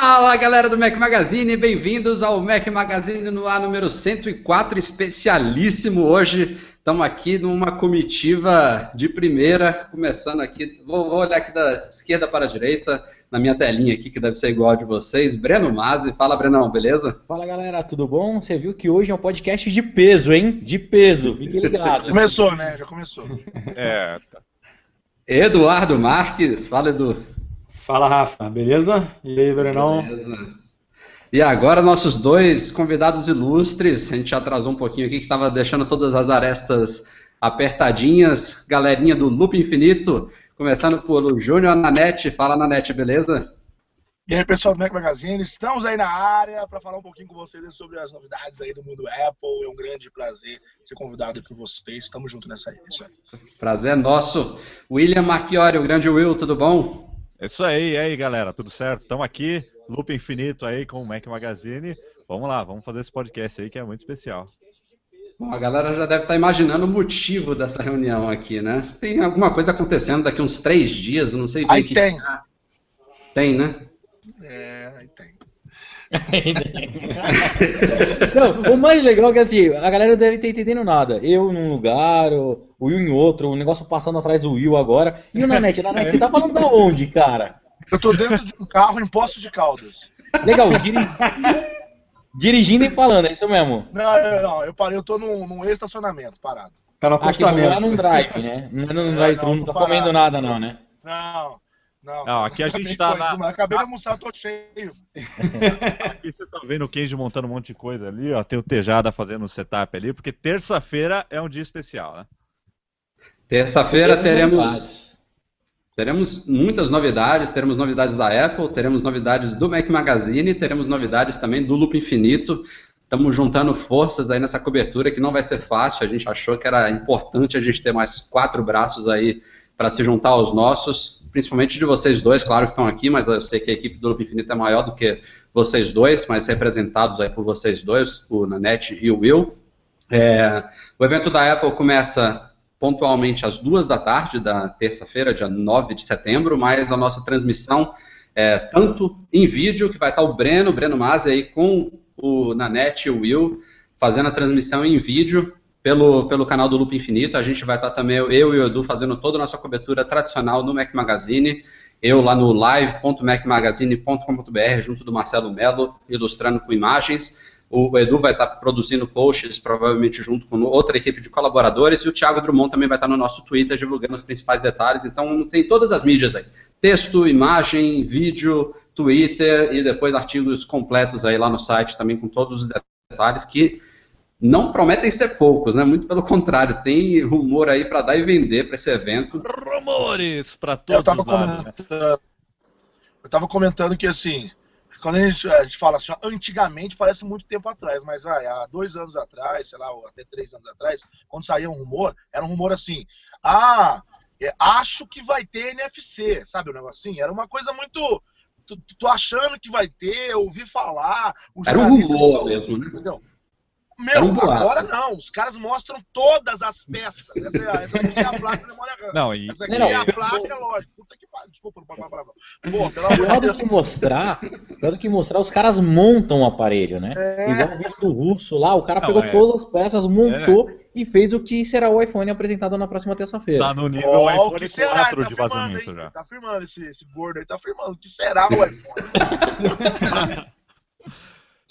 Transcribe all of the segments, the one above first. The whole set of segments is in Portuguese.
Fala galera do Mac Magazine, bem-vindos ao Mac Magazine no ar número 104, especialíssimo hoje. Estamos aqui numa comitiva de primeira, começando aqui, vou, vou, olhar aqui da esquerda para a direita, na minha telinha aqui, que deve ser igual a de vocês. Breno Mazzi, fala Brenão, beleza? Fala galera, tudo bom? Você viu que hoje é um podcast de peso, hein? De peso, fique ligado. começou, né? Já começou. É. Eduardo Marques, fala Edu. Fala, Rafa, beleza? E aí, Brenão? Beleza. E agora nossos dois convidados ilustres, a gente atrasou um pouquinho aqui, que estava deixando todas as arestas apertadinhas. Galerinha do Loop Infinito, começando pelo Júnior Nanete. Fala, Nanete, beleza? E aí, pessoal do Mac Magazine, estamos aí na área para falar um pouquinho com vocês sobre as novidades aí do mundo Apple. É um grande prazer ser convidado por vocês. Estamos juntos nessa aí. Prazer é nosso. William Marchiori, o grande Will, tudo bom? É isso aí, e aí galera, tudo certo? Estamos aqui, Loop Infinito aí com o Mac Magazine. Vamos lá, vamos fazer esse podcast aí que é muito especial. Bom, a galera já deve estar imaginando o motivo dessa reunião aqui, né? Tem alguma coisa acontecendo daqui uns três dias, não sei. Aí tem. Que... Tem, né? É, aí tem. não, o mais legal é que assim, a galera deve ter entendendo nada. Eu num lugar, o Will em outro, o negócio passando atrás do Will agora. E o Nanete, Nanete, você tá falando da onde, cara? Eu tô dentro de um carro em Poço de Caldas. Legal, dirigindo e falando, é isso mesmo? Não, não, não eu parei, eu tô num, num estacionamento parado. Tá no acostamento. Ah, lá num drive, né? Não é num não, não tá comendo nada não, né? Não, não, não, aqui a gente tá na... Acabei de almoçar, tô cheio. aqui você tá vendo o Kenji montando um monte de coisa ali, ó. Tem o Tejada fazendo o setup ali, porque terça-feira é um dia especial, né? Terça-feira teremos, teremos muitas novidades. Teremos novidades da Apple, teremos novidades do Mac Magazine, teremos novidades também do Loop Infinito. Estamos juntando forças aí nessa cobertura que não vai ser fácil. A gente achou que era importante a gente ter mais quatro braços aí para se juntar aos nossos principalmente de vocês dois, claro que estão aqui, mas eu sei que a equipe do Loop Infinito é maior do que vocês dois, mas representados aí por vocês dois, o Nanete e o Will. É, o evento da Apple começa pontualmente às duas da tarde da terça-feira, dia 9 de setembro, mas a nossa transmissão é tanto em vídeo, que vai estar o Breno, Breno Mazzi aí com o Nanete e o Will, fazendo a transmissão em vídeo, pelo, pelo canal do Loop Infinito. A gente vai estar também, eu e o Edu, fazendo toda a nossa cobertura tradicional no Mac Magazine. Eu lá no live.macmagazine.com.br, junto do Marcelo Melo, ilustrando com imagens. O Edu vai estar produzindo posts, provavelmente junto com outra equipe de colaboradores, e o Thiago Drummond também vai estar no nosso Twitter divulgando os principais detalhes. Então, tem todas as mídias aí: texto, imagem, vídeo, Twitter e depois artigos completos aí lá no site também com todos os detalhes que não prometem ser poucos, né? Muito pelo contrário, tem rumor aí para dar e vender para esse evento. Rumores para todos eu tava lados. Comentando, eu estava comentando que assim, quando a gente, a gente fala assim, antigamente parece muito tempo atrás, mas vai, há dois anos atrás, sei lá, até três anos atrás, quando saía um rumor, era um rumor assim, ah, é, acho que vai ter NFC, sabe o negocinho? Era uma coisa muito tô achando que vai ter, ouvi falar. Era um rumor mesmo, né? Entendeu? Meu, um agora não. Os caras mostram todas as peças. Essa, essa aqui é a placa de memória RAM. Não, e... Essa aqui não, é a placa, lógico. Puta que pariu. Desculpa, não pode falar palavrão. Pô, pelo amor de Deus. que mostrar, pior do que mostrar, os caras montam o aparelho, né? É... Igual o vídeo do russo lá, o cara não, pegou é... todas as peças, montou é... e fez o que será o iPhone apresentado na próxima terça-feira. Tá no nível oh, iPhone que será? 4 tá de vazamento já. Tá afirmando esse, esse gordo aí, tá afirmando. O que será o iPhone?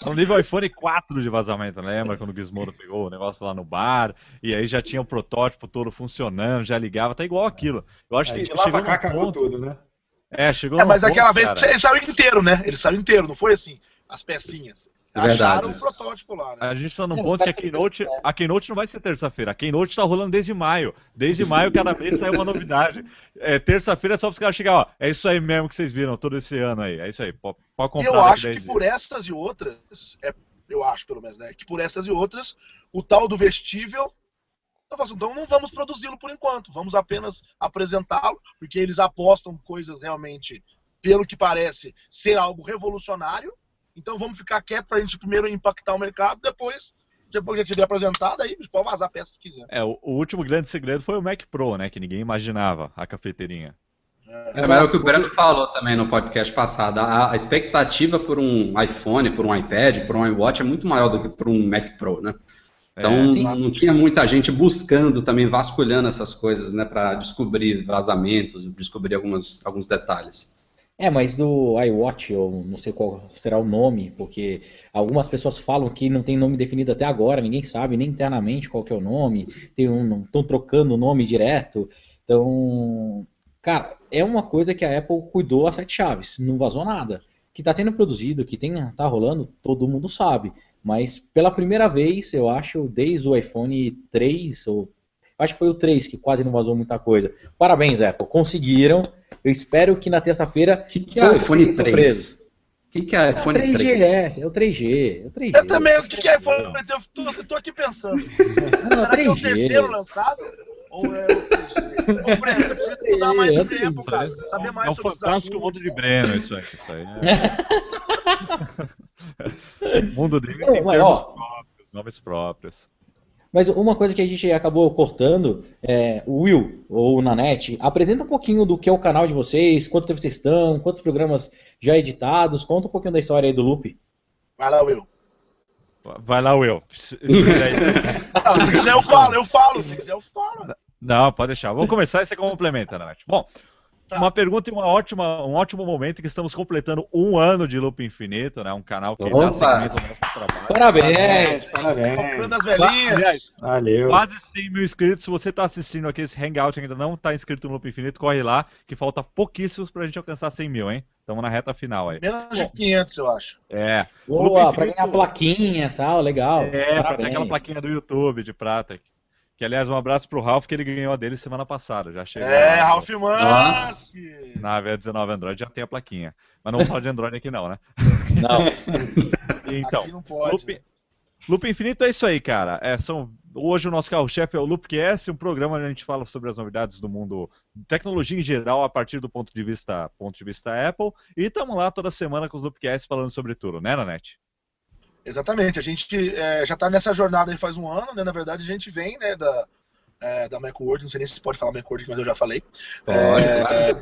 No nível iPhone 4 de vazamento, lembra quando o Gizmodo pegou o negócio lá no bar, e aí já tinha o protótipo todo funcionando, já ligava, tá igual aquilo. Eu acho que chegou no ponto, tudo, né? É, chegou É, mas ponto, aquela vez cara. ele saiu inteiro, né? Ele saiu inteiro, não foi assim, as pecinhas. É Acharam o protótipo lá, né? A gente tá num ponto que a Keynote, a Keynote não vai ser terça-feira. A Keynote tá rolando desde maio. Desde maio, cada mês sai uma novidade. É, terça-feira é só para os caras chegar, ó. É isso aí mesmo que vocês viram todo esse ano aí. É isso aí. Pode, pode comprar. Eu acho que por essas e outras, é, eu acho pelo menos, né? Que por essas e outras, o tal do vestível. Assim, então não vamos produzi-lo por enquanto. Vamos apenas apresentá-lo, porque eles apostam coisas realmente, pelo que parece, ser algo revolucionário então vamos ficar quieto para a gente primeiro impactar o mercado, depois, depois que já tiver apresentado, aí pode vazar a peça que quiser. É, o, o, último grande segredo foi o Mac Pro, né? Que ninguém imaginava, a cafeteirinha. É, mas é o que o Breno falou também no podcast passado. A, a, expectativa por um iPhone, por um iPad, por um iWatch é muito maior do que por um Mac Pro, né? Então é, não tinha muita gente buscando também, vasculhando essas coisas, né, para descobrir vazamentos, descobrir algumas, alguns detalhes. É, mas do iWatch, eu não sei qual será o nome, porque algumas pessoas falam que não tem nome definido até agora, ninguém sabe nem internamente qual que é o nome, estão trocando o nome direto. Então, cara, é uma coisa que a Apple cuidou a sete chaves, não vazou nada. Que está sendo produzido, que tem, tá rolando, todo mundo sabe. Mas pela primeira vez, eu acho, desde o iPhone 3, ou acho que foi o 3 que quase não vazou muita coisa. Parabéns, Apple, conseguiram. Eu espero que na terça-feira. O que, que é o iPhone 3? O que, que é iPhone é 3G, É o 3G. É o 3G. Eu também, o que, que é iPhone 3G? Eu tô, eu tô aqui pensando. Não, Será 3G. que é o terceiro lançado? Ou é o 3G? Ô, Breno, você precisa mudar mais é Apple, cara. Saber mais é sobre isso. É o fantástico mundo de Breno, isso aí. Isso aí é... o mundo dele tem termos próprios, nomes próprios. Mas uma coisa que a gente acabou cortando, é, o Will, ou o Nanete, apresenta um pouquinho do que é o canal de vocês, quanto tempo vocês estão, quantos programas já editados, conta um pouquinho da história aí do Loop. Vai lá, Will. Vai lá, Will. se quiser eu falo, eu falo, se quiser eu falo. Não, pode deixar. Vamos começar e você complementa, Nanete. Bom, Tá. Uma pergunta e uma ótima, um ótimo momento que estamos completando um ano de Loop Infinito, né? Um canal que Opa. dá seguimento ao nosso trabalho. Parabéns! Parabéns! das velhinhas! Valeu! Quase 100 mil inscritos. Se você está assistindo aqui esse Hangout e ainda não está inscrito no Loop Infinito, corre lá, que falta pouquíssimos para a gente alcançar 100 mil, hein? Estamos na reta final aí. Menos de 500, eu acho. É. Boa, para ganhar a plaquinha e tal, legal. É, para ter aquela plaquinha do YouTube de prata. Que, aliás, um abraço pro Ralph, que ele ganhou a dele semana passada. Já chegou. É, lá, Ralph Musk! Na V19 Android já tem a plaquinha. Mas não vamos falar de Android aqui, não, né? Não. então, aqui não pode. Loop, Loop Infinito é isso aí, cara. É, são, hoje o nosso carro-chefe é o Loopcast, um programa onde a gente fala sobre as novidades do mundo tecnologia em geral a partir do ponto de vista, ponto de vista Apple. E estamos lá toda semana com os Loopcasts falando sobre tudo, né, Nanete? Exatamente, a gente é, já está nessa jornada aí faz um ano, né? Na verdade, a gente vem né, da, é, da Macworld, não sei nem se pode falar Macworld, mas eu já falei. É,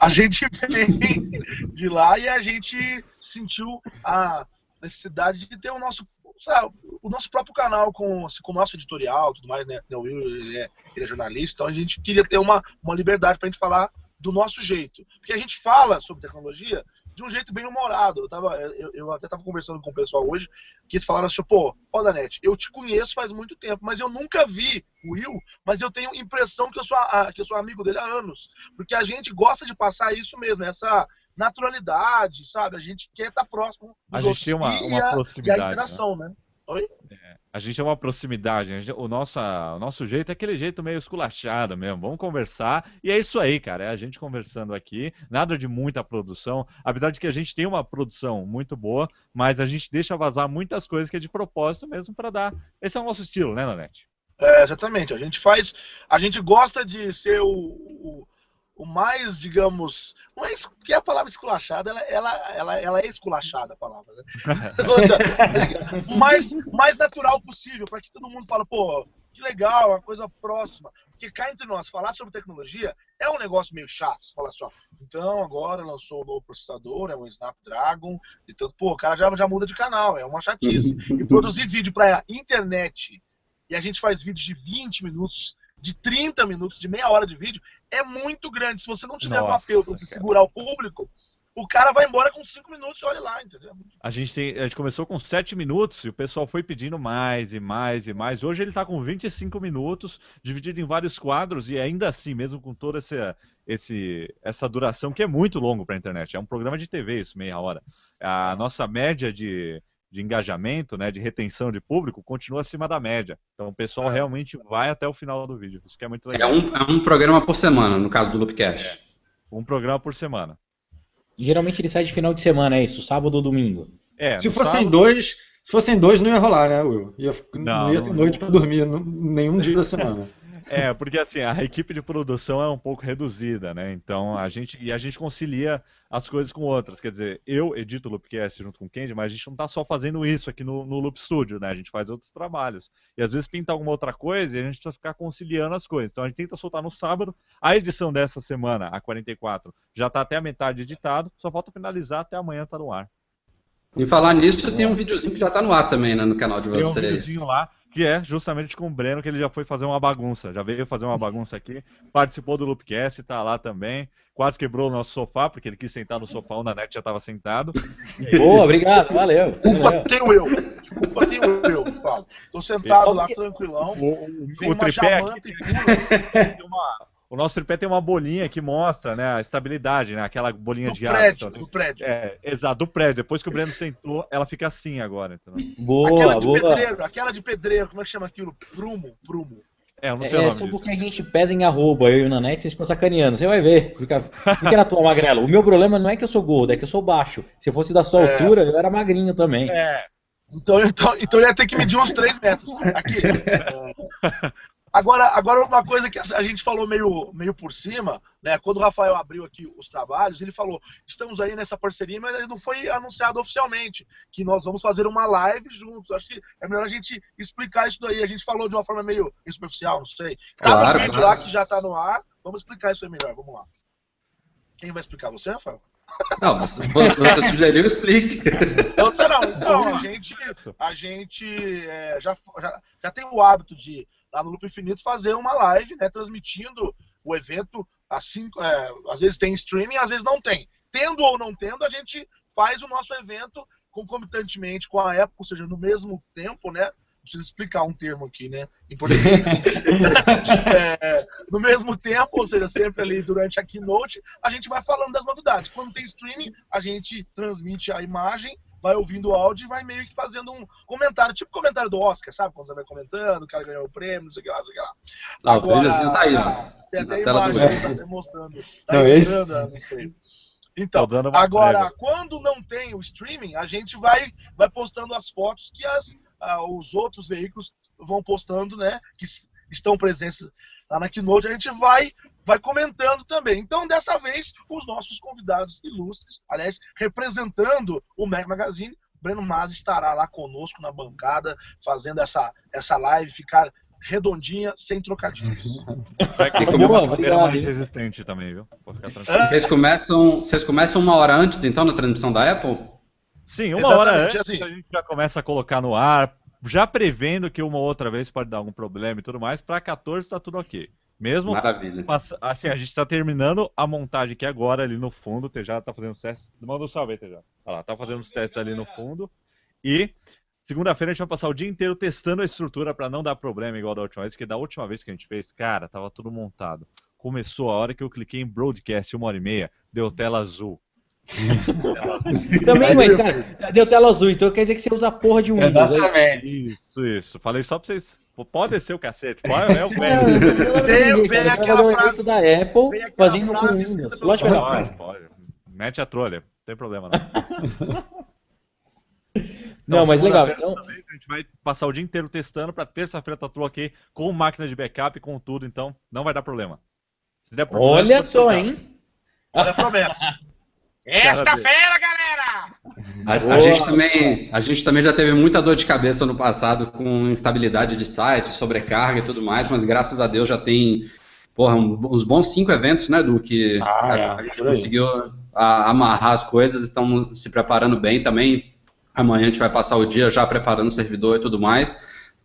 a gente vem de lá e a gente sentiu a necessidade de ter o nosso, sabe, o nosso próprio canal com, assim, com o nosso editorial tudo mais, né? O Will, ele é, ele é jornalista, então a gente queria ter uma, uma liberdade para a gente falar do nosso jeito. Porque a gente fala sobre tecnologia de um jeito bem humorado. Eu, tava, eu, eu até estava conversando com o pessoal hoje, que eles falaram assim, pô, ó Danete, eu te conheço faz muito tempo, mas eu nunca vi o Will, mas eu tenho impressão que eu sou, a, que eu sou amigo dele há anos. Porque a gente gosta de passar isso mesmo, essa naturalidade, sabe? A gente quer estar próximo dos a gente tem uma, uma a, proximidade. E a interação, né? né? Oi? É, a gente é uma proximidade. Gente, o, nosso, o nosso jeito é aquele jeito meio esculachado mesmo. Vamos conversar. E é isso aí, cara. É a gente conversando aqui. Nada de muita produção. Apesar de que a gente tem uma produção muito boa, mas a gente deixa vazar muitas coisas que é de propósito mesmo para dar. Esse é o nosso estilo, né, Nanete? É, exatamente. A gente faz. A gente gosta de ser o, o o mais, digamos, não é que a palavra esculachada, ela, ela, ela, ela é esculachada a palavra, né? o mais, mais natural possível, para que todo mundo fale, pô, que legal, uma coisa próxima. Porque cá entre nós, falar sobre tecnologia é um negócio meio chato. Você fala assim, ó, então agora lançou um novo processador, é um Snapdragon, então, pô, o cara já, já muda de canal, é uma chatice. E produzir vídeo para internet, e a gente faz vídeos de 20 minutos, de 30 minutos, de meia hora de vídeo, é muito grande. Se você não tiver Nossa, um apelo para você segurar o público, o cara vai embora com 5 minutos e olha lá, entendeu? A gente, tem, a gente começou com 7 minutos e o pessoal foi pedindo mais e mais e mais. Hoje ele está com 25 minutos, dividido em vários quadros, e ainda assim, mesmo com toda essa, esse, essa duração, que é muito longo para a internet, é um programa de TV isso, meia hora. A nossa média de, de engajamento, né, de retenção de público, continua acima da média. Então o pessoal é. realmente vai até o final do vídeo. Isso que é muito legal. É um, é um programa por semana, no caso do Loopcast. É. Um programa por semana. Geralmente ele sai de final de semana, é isso? Sábado ou domingo? É, se fossem sábado... dois, se fossem dois não ia rolar, né, Will? Ia, não, não ia ter não, noite para dormir nenhum dia da semana. É, porque assim, a equipe de produção é um pouco reduzida, né? Então a gente e a gente concilia as coisas com outras. Quer dizer, eu edito o Loopcast junto com o Candy, mas a gente não está só fazendo isso aqui no, no Loop Studio, né? A gente faz outros trabalhos. E às vezes pinta alguma outra coisa e a gente precisa ficar conciliando as coisas. Então a gente tenta soltar no sábado. A edição dessa semana, a 44, já está até a metade editado, só falta finalizar até amanhã tá no ar. Em falar nisso, tem um videozinho que já está no ar também, né, no canal de vocês. Tem um videozinho lá, que é justamente com o Breno, que ele já foi fazer uma bagunça. Já veio fazer uma bagunça aqui, participou do Loopcast, está lá também. Quase quebrou o nosso sofá, porque ele quis sentar no sofá, o Nanete já estava sentado. Boa, obrigado, valeu. Culpa tenho eu. Culpa tenho eu, falo. Tô sentado lá tranquilão. O, vem o uma tripé aqui, e pula. Uma, o nosso tripé tem uma bolinha que mostra né, a estabilidade, né? Aquela bolinha do de prédio, Do prédio. É, exato, do prédio. Depois que o Breno sentou, ela fica assim agora. Entendeu? Boa, aquela de boa. pedreiro, aquela de pedreiro, como é que chama aquilo? Prumo, prumo. É, eu não sei é, o nome só porque a gente pesa em arroba, eu e o Nanete, vocês ficam sacaneando. Você vai ver. Fica, fica na tua magrela. O meu problema não é que eu sou gordo, é que eu sou baixo. Se fosse da sua é. altura, eu era magrinho também. É. Então, então, então eu ia ter que medir uns 3 metros. Aqui. Agora, agora uma coisa que a gente falou meio, meio por cima, né? Quando o Rafael abriu aqui os trabalhos, ele falou: estamos aí nessa parceria, mas não foi anunciado oficialmente que nós vamos fazer uma live juntos. Acho que é melhor a gente explicar isso daí. A gente falou de uma forma meio superficial, não sei. Tá claro, no vídeo claro. lá que já está no ar. Vamos explicar isso aí melhor. Vamos lá. Quem vai explicar? Você, Rafael? Não, você, você sugeriu, explique. Eu, não, então, a gente, a gente é, já, já, já tem o hábito de lá no Loop Infinito fazer uma live, né, transmitindo o evento assim, é, às vezes tem streaming, às vezes não tem. Tendo ou não tendo, a gente faz o nosso evento concomitantemente com a Apple, ou seja, no mesmo tempo, né? Preciso explicar um termo aqui, né? Português. é, no mesmo tempo, ou seja, sempre ali durante a keynote, a gente vai falando das novidades. Quando tem streaming, a gente transmite a imagem vai ouvindo o áudio e vai meio que fazendo um comentário, tipo comentário do Oscar, sabe? Quando você vai comentando, o cara ganhou o prêmio, não sei o que lá, não sei o que lá. Não, Agora, assim, tá aí, né? Tem até imagem aí, tá demonstrando. Tá não, esse... não sei. Então, agora, quando não tem o streaming, a gente vai, vai postando as fotos que as, uh, os outros veículos vão postando, né? Que estão presentes lá na Keynote, a gente vai vai comentando também. Então, dessa vez, os nossos convidados ilustres, aliás, representando o Mac Magazine, Breno Mas estará lá conosco na bancada, fazendo essa, essa live ficar redondinha, sem trocadilhos. Vai ter que uma maneira mais resistente também, viu? Vocês começam, vocês começam uma hora antes, então, na transmissão da Apple? Sim, uma Exatamente, hora antes assim. a gente já começa a colocar no ar, já prevendo que uma outra vez pode dar algum problema e tudo mais. Para 14 está tudo ok. Mesmo Maravilha. assim, a gente está terminando a montagem aqui agora ali no fundo. O Tejado está fazendo os testes. Manda um salve aí, Tejado. Olha lá, tá fazendo os testes ali no fundo. E segunda-feira a gente vai passar o dia inteiro testando a estrutura para não dar problema igual da última vez, porque da última vez que a gente fez, cara, tava tudo montado. Começou a hora que eu cliquei em broadcast, uma hora e meia, deu tela azul. Também, mas, cara, deu tela azul, então quer dizer que você usa a porra de um Windows. É Exatamente. Isso, isso. Falei só pra vocês Pode descer o cacete. Pode, é o velho. Vem, aquela frase da Apple fazendo com Windows. Pode, pode, pode. Mete a trolha. Não tem problema não. Então, não, mas legal. Então... A gente vai passar o dia inteiro testando para terça-feira tá tudo ok com máquina de backup, com tudo, então não vai dar problema. problema Olha só, hein? Olha a promessa. Esta feira, galera! A, a, gente também, a gente também já teve muita dor de cabeça no passado com instabilidade de site, sobrecarga e tudo mais, mas graças a Deus já tem porra, uns bons cinco eventos, né, do que ah, a, é, a, gente conseguiu a, amarrar as coisas, estamos se preparando bem também. Amanhã a gente vai passar o dia já preparando o servidor e tudo mais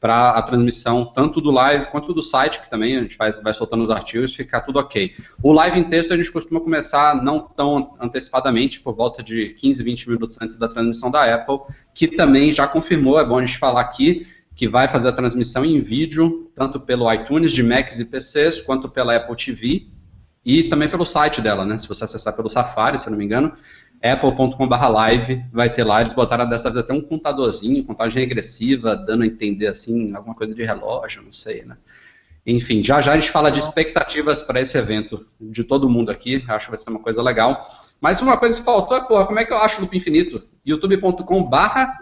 para a transmissão tanto do live quanto do site, que também a gente vai, vai soltando os artigos, ficar tudo ok. O live em texto a gente costuma começar não tão antecipadamente, por volta de 15, 20 minutos antes da transmissão da Apple, que também já confirmou, é bom a gente falar aqui, que vai fazer a transmissão em vídeo, tanto pelo iTunes de Macs e PCs, quanto pela Apple TV, e também pelo site dela, né? Se você acessar pelo Safari, se não me engano, apple.com.br live, vai ter lá, eles botaram dessa vez até um contadorzinho, contagem regressiva, dando a entender, assim, alguma coisa de relógio, não sei, né? Enfim, já já a gente fala de expectativas para esse evento de todo mundo aqui, acho que vai ser uma coisa legal. Mas uma coisa que faltou é, porra, como é que eu acho o Loop Infinito? youtube.com barra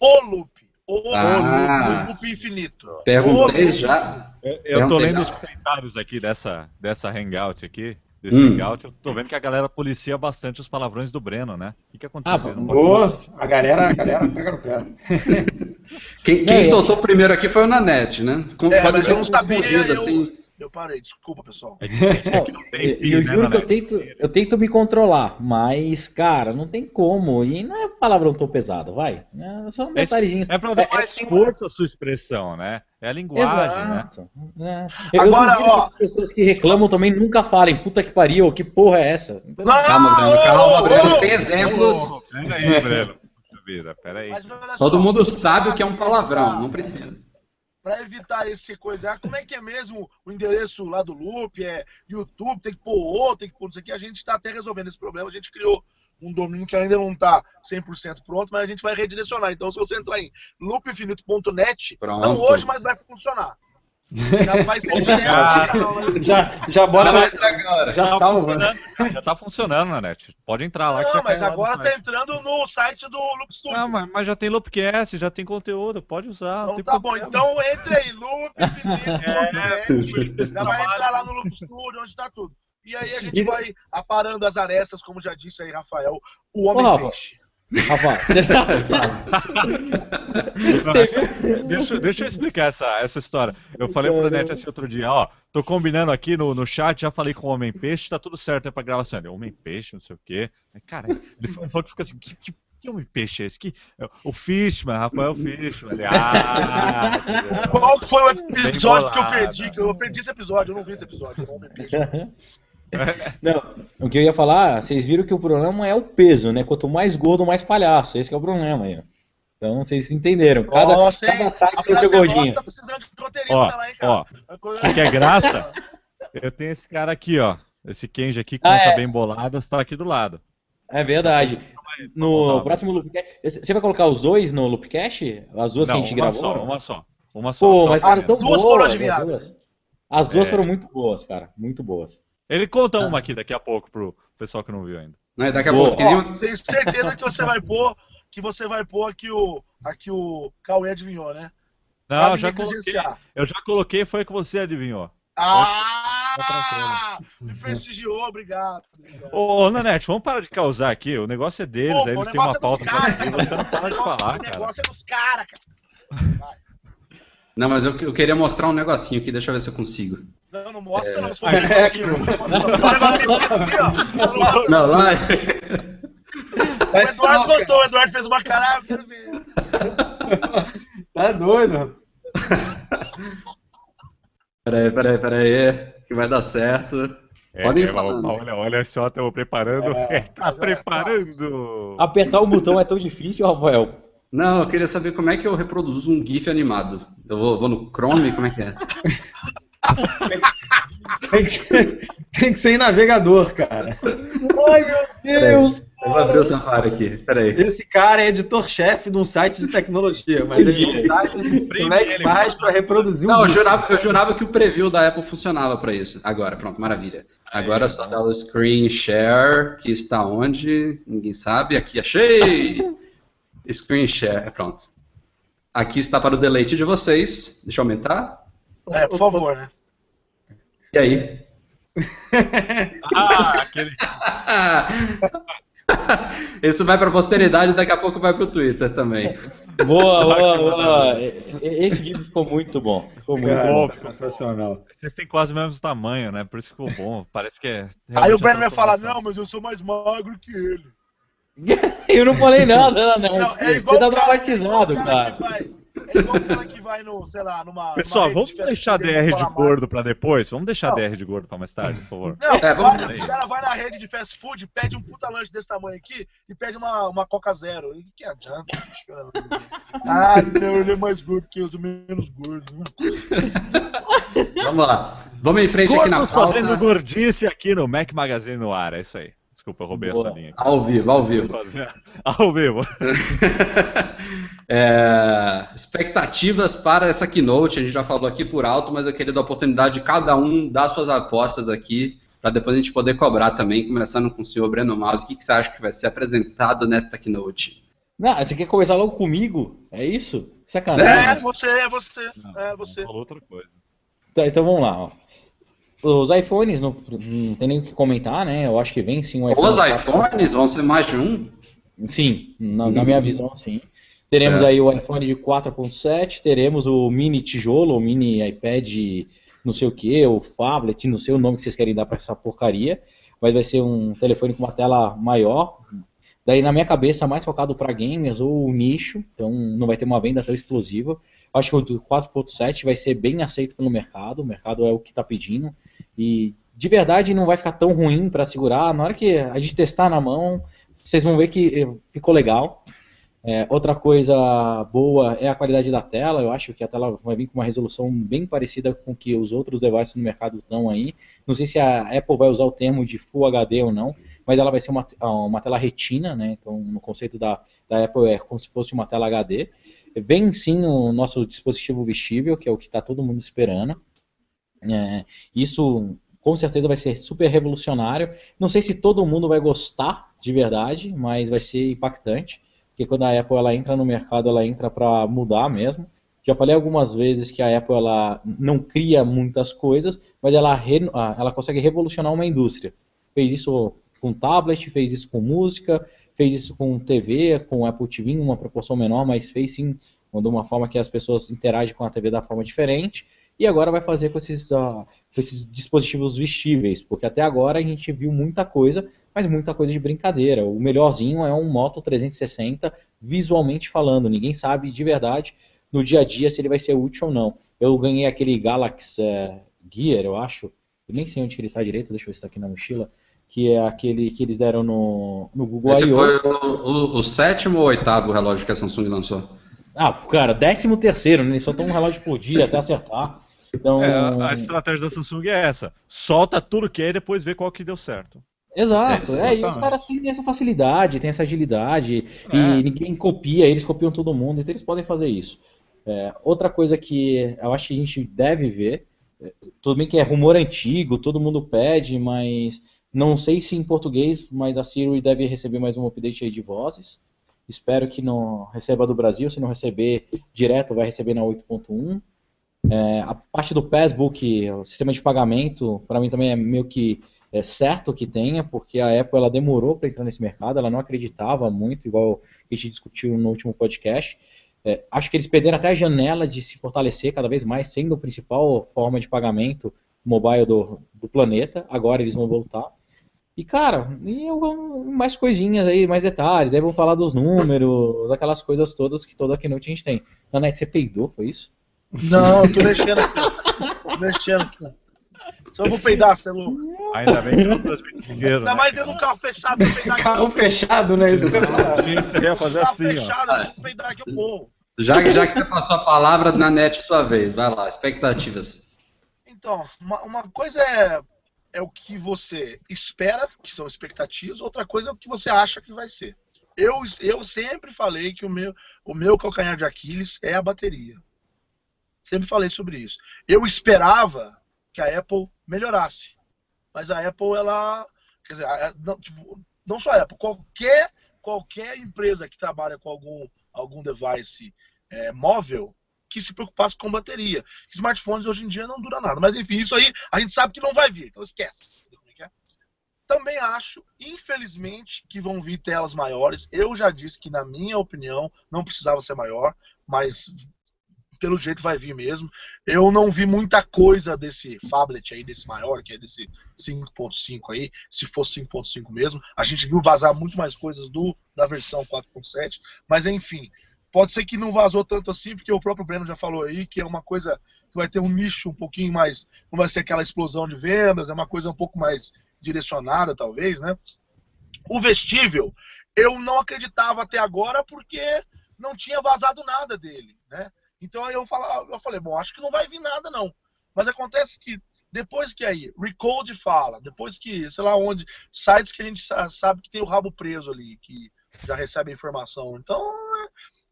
o Loop, ou ah, loop infinito? Perguntei já. Eu, eu tô lendo os comentários aqui dessa, dessa hangout aqui desse hum. hangout, eu tô vendo que a galera policia bastante os palavrões do Breno, né? O que, que aconteceu? Ah, boa. A galera, a galera pega no pé. Quem, quem é, soltou primeiro aqui foi o Nanete, né? Com, é, mas eu não sabia, eu, assim. Eu parei, desculpa, pessoal. É é eu, eu né, juro que eu tento, eu tento me controlar, mas, cara, não tem como. E não é palavrão tão pesado, vai. É só um detalhezinho. É pra dar é, mais é, força a sua expressão, né? É a linguagem, Exato. né? É. Agora, ó. As pessoas que reclamam também nunca falem, puta que pariu, que porra é essa? Não, calma, Breno, calma, Breno. Tem exemplos. Peraí, Breno. Vida, peraí. Todo mundo sabe o que é um palavrão, não precisa para evitar esse coisa. Ah, como é que é mesmo o endereço lá do Loop? É YouTube, tem que pôr outro, tem que pôr isso aqui. A gente está até resolvendo esse problema. A gente criou um domínio que ainda não está 100% pronto, mas a gente vai redirecionar. Então, se você entrar em loopinfinito.net, não hoje, mas vai funcionar. Já vai ser direto. já, já bora lá. Agora. Já, já salva. Né? Já tá funcionando na net. Pode entrar lá. Não, mas agora tá entrando no site do Loop Studio. Não, mas, mas já tem Loopcast, já tem conteúdo. Pode usar. Então tá problema. bom. Então entre aí, Loop é, Já vai entrar lá no Loop Studio, onde tá tudo. E aí a gente vai aparando as arestas, como já disse aí, Rafael, o Homem-Peixe. Rafa, deixa, deixa eu explicar essa, essa história. Eu falei pro Net assim outro dia, ó, tô combinando aqui no, no chat, já falei com o Homem Peixe, tá tudo certo aí pra gravação. Ele, Homem Peixe, não sei o quê. Cara, ele falou que ficou assim, que, que, que Homem Peixe é esse? Que, o Fishman, Rafael Fishman. Ele, ah, Qual foi o episódio que eu perdi? Que eu perdi esse episódio, eu não vi esse episódio, Homem Peixe. Não, o que eu ia falar, vocês viram que o problema é o peso, né? Quanto mais gordo, mais palhaço. Esse é o problema aí. Então vocês entenderam. Cada, Nossa, cada site tem seu gordinho. Tá precisando de roteirista ó, lá, hein, cara. Ó, você quer graça? Eu tenho esse cara aqui, ó. Esse Kenji aqui, conta ah, é. bem bolado, está aqui do lado. É verdade. No próximo Loopcast. Você vai colocar os dois no Loopcast? As duas Não, que a gente uma gravou? Só, uma só. Uma só. Pô, só mas as duas boas, foram adivinhadas. As duas é. foram muito boas, cara. Muito boas. Ele conta uma aqui daqui a pouco pro pessoal que não viu ainda. Não, daqui a pouco. Ó, tenho certeza que você vai pôr que você vai pôr aqui o aqui o Cauê adivinhou, né? Não, já coloquei, eu já coloquei, foi que você adivinhou. Ah! Me prestigiou, obrigado. obrigado. Ô, Nanete, vamos parar de causar aqui. O negócio é deles, Pô, aí eles têm uma é pauta cara, pra você não para de falar, cara. O negócio é dos caras, cara. Vai. Não, mas eu, eu, queria mostrar um negocinho aqui, deixa eu ver se eu consigo. Não, não mostra é... não, for um negocinho assim, um negocinho assim, ó. Não, lá... O Eduardo gostou, o Eduardo fez uma cara, eu quero ver. Tá doido. Peraí, peraí, peraí, que vai dar certo. É, Podem é, falar. Olha, olha só, estamos preparando. É, tá preparando. Apertar o botão é tão difícil, Rafael. Não, eu queria saber como é que eu reproduzo um GIF animado. Eu vou, vou no Chrome, como é que é? tem, que, tem que ser em navegador, cara. Ai, meu Deus! Eu vou abrir o Safari aqui, peraí. Esse cara é editor-chefe de um site de tecnologia, mas ele não sabe como é que faz para reproduzir um Não, eu jurava, eu jurava que o preview da Apple funcionava para isso. Agora, pronto, maravilha. Agora é só dar o screen share, que está onde? Ninguém sabe. Aqui, achei! Screen share, pronto. Aqui está para o deleite de vocês. Deixa eu aumentar. É, por favor, né? E aí? ah, aquele. Isso vai para a posteridade e daqui a pouco vai para o Twitter também. Boa, boa, boa. Esse vídeo ficou muito bom. Ficou muito Cara, bom. Sensacional. Vocês têm quase o mesmo tamanho, né? Por isso ficou bom. Parece que é. Aí o Breno vai falar: Não, mas eu sou mais magro que ele. eu não falei nada, não. não é igual Você tá traumatizado, cara. É igual o cara que vai no, sei lá, numa. Pessoal, numa vamos deixar DR de gordo pra depois? Vamos deixar não. DR de gordo pra mais tarde, por favor. Não, é, vamos... vai, o cara vai na rede de fast food, pede um puta lanche desse tamanho aqui e pede uma, uma Coca Zero. E que adianta? ah, não, ele é mais gordo que eu, sou menos gordo. vamos lá. Vamos em frente Gordos aqui na pauta. fazendo gordice aqui no Mac Magazine no ar, é isso aí. Desculpa, eu roubei Boa. a sua linha. Aqui. Ao vivo, ao vivo. Ao vivo. é, expectativas para essa keynote, a gente já falou aqui por alto, mas eu queria dar a oportunidade de cada um dar suas apostas aqui, para depois a gente poder cobrar também, começando com o senhor Breno Maus. O que, que você acha que vai ser apresentado nesta keynote? Não, você quer começar logo comigo? É isso? Sacanagem. É, você, é você. Não, é você. Falou outra coisa. Tá, então vamos lá, ó. Os iPhones, não, não tem nem o que comentar, né? Eu acho que vem sim um iPhone. Os iPhones vão ser mais de um? Sim, na, na minha visão, sim. Teremos aí o iPhone de 4.7, teremos o mini tijolo, o mini iPad não sei o que, o phablet, não sei o nome que vocês querem dar para essa porcaria, mas vai ser um telefone com uma tela maior, daí na minha cabeça mais focado para gamers ou nicho, então não vai ter uma venda tão explosiva. Acho que o 4.7 vai ser bem aceito pelo mercado, o mercado é o que está pedindo, e de verdade não vai ficar tão ruim para segurar, na hora que a gente testar na mão, vocês vão ver que ficou legal. É, outra coisa boa é a qualidade da tela. Eu acho que a tela vai vir com uma resolução bem parecida com que os outros devices no mercado estão aí. Não sei se a Apple vai usar o termo de Full HD ou não, mas ela vai ser uma, uma tela retina, né? Então, no conceito da, da Apple é como se fosse uma tela HD. Vem sim o nosso dispositivo vestível, que é o que está todo mundo esperando. É, isso com certeza vai ser super revolucionário. Não sei se todo mundo vai gostar de verdade, mas vai ser impactante porque quando a Apple ela entra no mercado, ela entra para mudar mesmo. Já falei algumas vezes que a Apple ela não cria muitas coisas, mas ela, ah, ela consegue revolucionar uma indústria. Fez isso com tablet, fez isso com música, fez isso com TV, com Apple TV em uma proporção menor, mas fez sim de uma forma que as pessoas interagem com a TV da forma diferente. E agora vai fazer com esses, uh, com esses dispositivos vestíveis, porque até agora a gente viu muita coisa, mas muita coisa de brincadeira. O melhorzinho é um Moto 360 visualmente falando. Ninguém sabe de verdade no dia a dia se ele vai ser útil ou não. Eu ganhei aquele Galaxy é, Gear, eu acho. Eu nem sei onde ele está direito, deixa eu ver se está aqui na mochila. Que é aquele que eles deram no, no Google Esse I.O. foi o, o, o, sétimo ou oitavo relógio que a Samsung lançou? Ah, cara, décimo terceiro, né? Eles só estão um relógio por dia até acertar. Então... É, a estratégia da Samsung é essa. Solta tudo que é e depois vê qual que deu certo. Exato, é, é e os caras têm essa facilidade, têm essa agilidade, é. e ninguém copia, eles copiam todo mundo, então eles podem fazer isso. É, outra coisa que eu acho que a gente deve ver, é, tudo bem que é rumor antigo, todo mundo pede, mas não sei se em português, mas a Siri deve receber mais um update aí de vozes. Espero que não receba do Brasil, se não receber direto, vai receber na 8.1. É, a parte do Passbook, o sistema de pagamento, para mim também é meio que é certo que tenha, porque a Apple ela demorou para entrar nesse mercado, ela não acreditava muito, igual a gente discutiu no último podcast. É, acho que eles perderam até a janela de se fortalecer cada vez mais, sendo a principal forma de pagamento mobile do, do planeta. Agora eles vão voltar. E, cara, e eu, mais coisinhas aí, mais detalhes. Aí vão falar dos números, aquelas coisas todas que toda Keynote a gente tem. Nanete, você peidou, foi isso? Não, eu tô mexendo aqui. tô mexendo aqui. Só vou peidar, você é louco. Ainda bem que não transmite dinheiro. Ainda né, mais dentro de um carro fechado. Peidar carro fechado, né? Isso Você ia fazer carro assim, fechado, ó. eu peidar aqui, eu morro. Já, já que você passou a palavra, na net sua vez. Vai lá, expectativas. Então, uma, uma coisa é, é o que você espera, que são expectativas, outra coisa é o que você acha que vai ser. Eu, eu sempre falei que o meu, o meu calcanhar de Aquiles é a bateria. Sempre falei sobre isso. Eu esperava que a Apple melhorasse. Mas a Apple, ela. Quer dizer, não, tipo, não só a Apple, qualquer, qualquer empresa que trabalha com algum, algum device é, móvel que se preocupasse com bateria. Smartphones hoje em dia não dura nada. Mas enfim, isso aí a gente sabe que não vai vir, então esquece. Também acho, infelizmente, que vão vir telas maiores. Eu já disse que, na minha opinião, não precisava ser maior, mas pelo jeito vai vir mesmo. Eu não vi muita coisa desse phablet aí, desse maior, que é desse 5.5 aí, se fosse 5.5 mesmo. A gente viu vazar muito mais coisas do da versão 4.7, mas enfim, pode ser que não vazou tanto assim, porque o próprio Breno já falou aí que é uma coisa que vai ter um nicho um pouquinho mais, não vai ser aquela explosão de vendas, é uma coisa um pouco mais direcionada, talvez, né? O vestível, eu não acreditava até agora porque não tinha vazado nada dele, né? Então aí eu, eu falei, bom, acho que não vai vir nada não. Mas acontece que depois que aí Recode fala, depois que, sei lá onde, sites que a gente sabe que tem o rabo preso ali, que já recebe a informação. Então,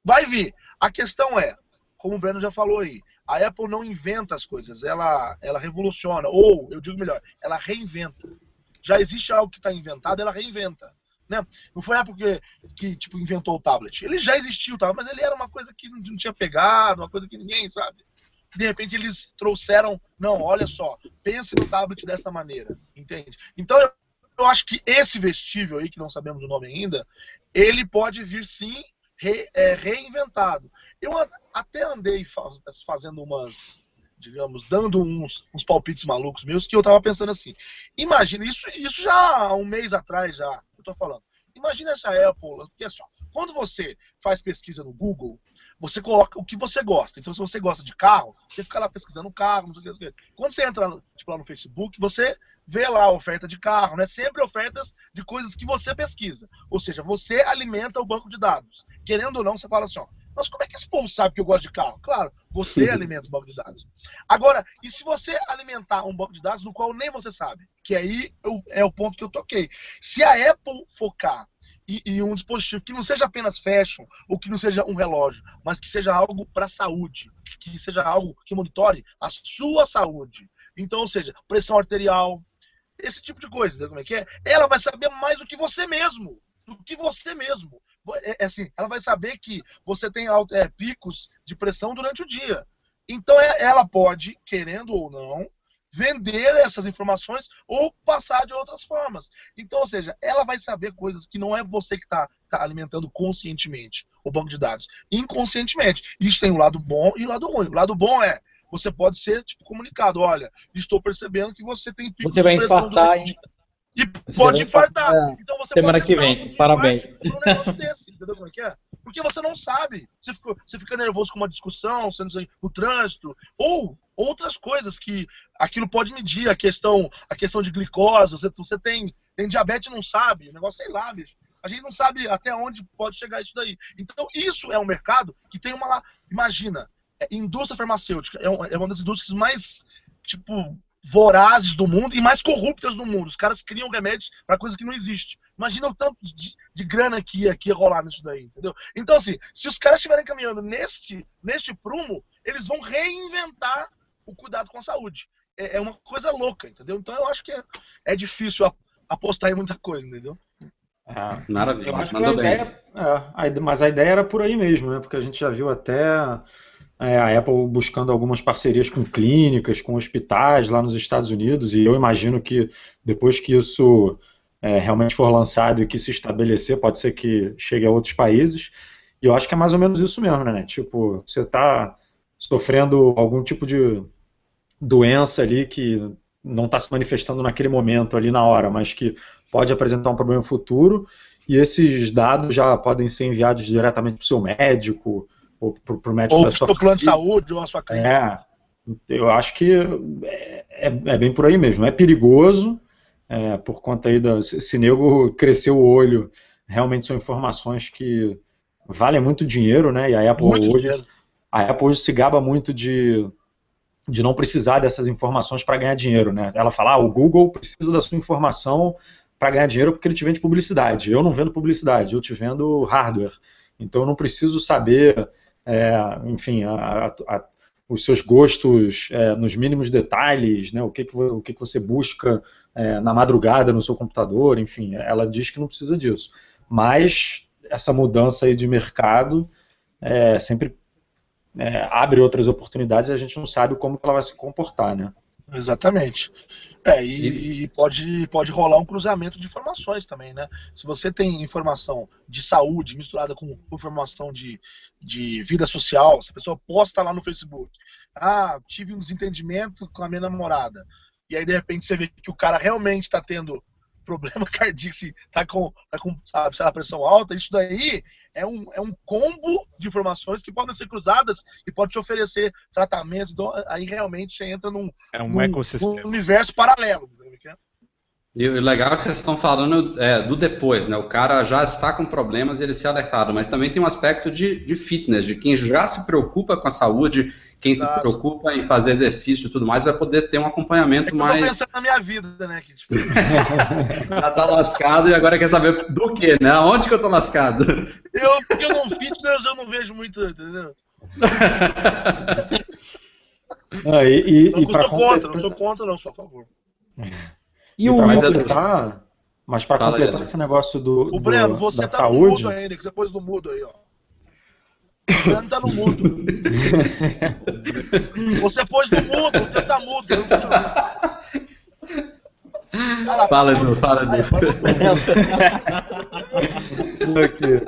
vai vir. A questão é, como o Breno já falou aí, a Apple não inventa as coisas, ela, ela revoluciona, ou, eu digo melhor, ela reinventa. Já existe algo que está inventado, ela reinventa. Né? Não foi a Apple que, que tipo, inventou o tablet. Ele já existiu, tá? mas ele era uma coisa que não tinha pegado, uma coisa que ninguém sabe. De repente eles trouxeram, não, olha só, pense no tablet desta maneira, entende? Então eu, eu acho que esse vestível aí, que não sabemos o nome ainda, ele pode vir sim re, é, reinventado. Eu até andei faz, fazendo umas, digamos, dando uns, uns palpites malucos meus, que eu tava pensando assim, imagina, isso, isso já há um mês atrás já, eu tô falando, imagina essa Apple, porque só, quando você faz pesquisa no Google, você coloca o que você gosta. Então, se você gosta de carro, você fica lá pesquisando carro, não sei o que, não sei o que. Quando você entra tipo, lá no Facebook, você vê lá a oferta de carro, né? Sempre ofertas de coisas que você pesquisa. Ou seja, você alimenta o banco de dados. Querendo ou não, você fala assim, ó, mas como é que esse povo sabe que eu gosto de carro? Claro, você alimenta o banco de dados. Agora, e se você alimentar um banco de dados no qual nem você sabe? Que aí é o ponto que eu toquei. Se a Apple focar em um dispositivo que não seja apenas fashion ou que não seja um relógio, mas que seja algo para saúde, que seja algo que monitore a sua saúde. Então, ou seja, pressão arterial, esse tipo de coisa, entendeu como é que é? Ela vai saber mais do que você mesmo, do que você mesmo. É, é assim, ela vai saber que você tem é, picos de pressão durante o dia. Então é, ela pode, querendo ou não, vender essas informações ou passar de outras formas. Então, ou seja, ela vai saber coisas que não é você que está tá alimentando conscientemente o banco de dados, inconscientemente. Isso tem o um lado bom e o um lado ruim. O lado bom é você pode ser tipo comunicado, olha, estou percebendo que você tem picos você vai de pressão infartar, hein? E pode infartar. É. Então você Semana pode que vem, parabéns. Um negócio desse, entendeu como é que é? Porque você não sabe. Você fica, você fica nervoso com uma discussão, no trânsito, ou outras coisas que aquilo pode medir, a questão, a questão de glicose, você, você tem, tem diabetes e não sabe, o negócio sei lá, bicho. A gente não sabe até onde pode chegar isso daí. Então, isso é um mercado que tem uma lá. Imagina, é, indústria farmacêutica é, é uma das indústrias mais, tipo, vorazes do mundo e mais corruptas do mundo. Os caras criam remédios para coisa que não existe. Imagina o tanto de, de grana que ia, que ia rolar nisso daí, entendeu? Então, assim, se os caras estiverem caminhando neste, neste prumo, eles vão reinventar o cuidado com a saúde. É, é uma coisa louca, entendeu? Então, eu acho que é, é difícil apostar em muita coisa, entendeu? É, Maravilha, eu acho que a ideia, é, mas a ideia era por aí mesmo, né? Porque a gente já viu até é, a Apple buscando algumas parcerias com clínicas, com hospitais lá nos Estados Unidos, e eu imagino que depois que isso é, realmente for lançado e que se estabelecer, pode ser que chegue a outros países. E eu acho que é mais ou menos isso mesmo, né? Tipo, você está sofrendo algum tipo de doença ali que não está se manifestando naquele momento ali na hora, mas que pode apresentar um problema futuro, e esses dados já podem ser enviados diretamente para o seu médico, ou para o médico ou da sua plano de saúde, ou a sua clínica. É, eu acho que é, é, é bem por aí mesmo. É perigoso, é, por conta aí da. Se nego cresceu o olho, realmente são informações que valem muito dinheiro, né? E a Apple muito hoje. Dinheiro. A Apple hoje se gaba muito de, de não precisar dessas informações para ganhar dinheiro, né? Ela fala, ah, o Google precisa da sua informação para ganhar dinheiro porque ele te vende publicidade. Eu não vendo publicidade, eu te vendo hardware. Então eu não preciso saber é, enfim, a, a, os seus gostos é, nos mínimos detalhes, né, o, que, que, o que, que você busca é, na madrugada no seu computador, enfim, ela diz que não precisa disso. Mas essa mudança aí de mercado é, sempre é, abre outras oportunidades e a gente não sabe como ela vai se comportar, né? Exatamente. É, e, e, pode, pode rolar um cruzamento de informações também, né? Se você tem informação de saúde misturada com informação de, de vida social, se a pessoa posta lá no Facebook, ah, tive um desentendimento com a minha namorada, e aí de repente você vê que o cara realmente está tendo problema cardíaco, se tá com, tá com sabe, lá, pressão alta, isso daí é um, é um combo de informações que podem ser cruzadas e pode te oferecer tratamento. Então, aí realmente você entra num, é um num, ecossistema. num universo paralelo. E o legal é que vocês estão falando é, do depois, né? O cara já está com problemas e ele se alertado, mas também tem um aspecto de, de fitness, de quem já se preocupa com a saúde, quem Exato. se preocupa em fazer exercício e tudo mais, vai poder ter um acompanhamento é mais. Eu tô pensando na minha vida, né? Que, tipo... já tá lascado e agora quer saber do que, né? Onde que eu tô lascado? Eu, porque eu não fitness, eu não vejo muito, entendeu? Ah, e, e, não, e sou contra, não sou contra, não, sou a favor. E o completar, Mas para completar aí, esse negócio do. O Breno, você tá saúde... no mudo ainda, que você pôs no mudo aí, ó. O Breno tá no mudo. você pôs no mudo, o teu tá mudo, eu não Fala, Edu, fala, Edu. que,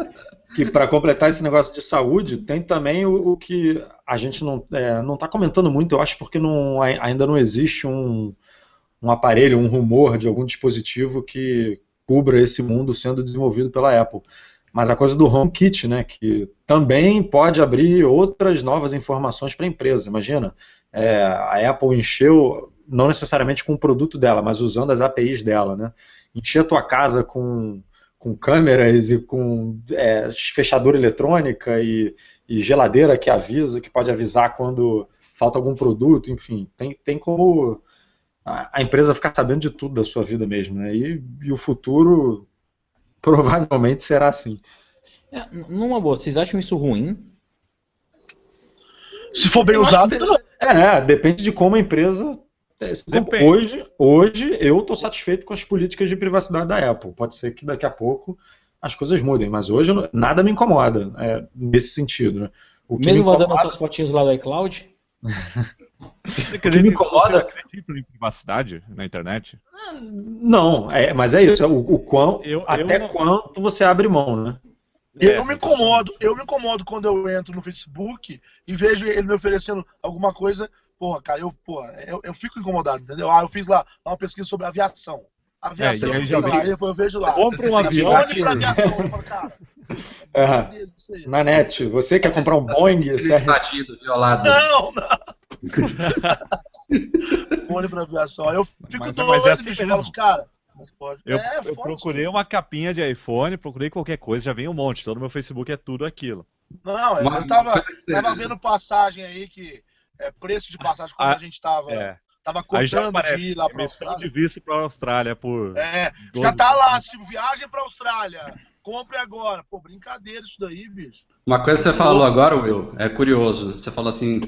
que para completar esse negócio de saúde, tem também o, o que a gente não é, não está comentando muito, eu acho, porque não, ainda não existe um, um aparelho, um rumor de algum dispositivo que cubra esse mundo sendo desenvolvido pela Apple. Mas a coisa do HomeKit, né, que também pode abrir outras novas informações para a empresa. Imagina, é, a Apple encheu não necessariamente com o produto dela, mas usando as APIs dela, né? Encher a tua casa com, com câmeras e com é, fechadura eletrônica e, e, geladeira que avisa, que pode avisar quando falta algum produto, enfim, tem, tem como a, a empresa ficar sabendo de tudo da sua vida mesmo, né? E, e o futuro provavelmente será assim. É, numa boa, vocês acham isso ruim? Se for bem usado. É, depende de como a empresa Hoje, hoje eu estou satisfeito com as políticas de privacidade da Apple. Pode ser que daqui a pouco as coisas mudem, mas hoje nada me incomoda é, nesse sentido. Né? Mesmo incomoda... vazando as suas fotinhas lá do iCloud? Você acredita, me incomoda... você acredita em privacidade na internet? Não, é, mas é isso. O, o quão, eu, até eu não... quanto você abre mão, né? Eu é, me incomodo, eu me incomodo quando eu entro no Facebook e vejo ele me oferecendo alguma coisa porra, cara, eu, porra, eu, eu fico incomodado, entendeu? Ah, eu fiz lá uma pesquisa sobre aviação. Aviação, é, eu, já vi... lá, eu vejo lá. Compra um avião. pra aviação. Eu falo, cara. Uhum. Na net, você quer comprar um Boeing? Batido, violado. Não, não. Boeing pra aviação. Eu fico mas, doido, mas é assim bicho, falo, cara. Eu, é, eu procurei uma capinha de iPhone, procurei qualquer coisa, já vem um monte. Todo meu Facebook é tudo aquilo. Não, eu, tava, tava vendo passagem aí que é, preço de passagem quando a, ah, a gente estava é. tava contando de ir lá para Austrália. de visto para Austrália por. É, já tá lá, tipo, viagem para Austrália. Compre agora. Pô, brincadeira isso daí, bicho. Uma coisa que você falou agora, Will, é curioso. Você falou assim,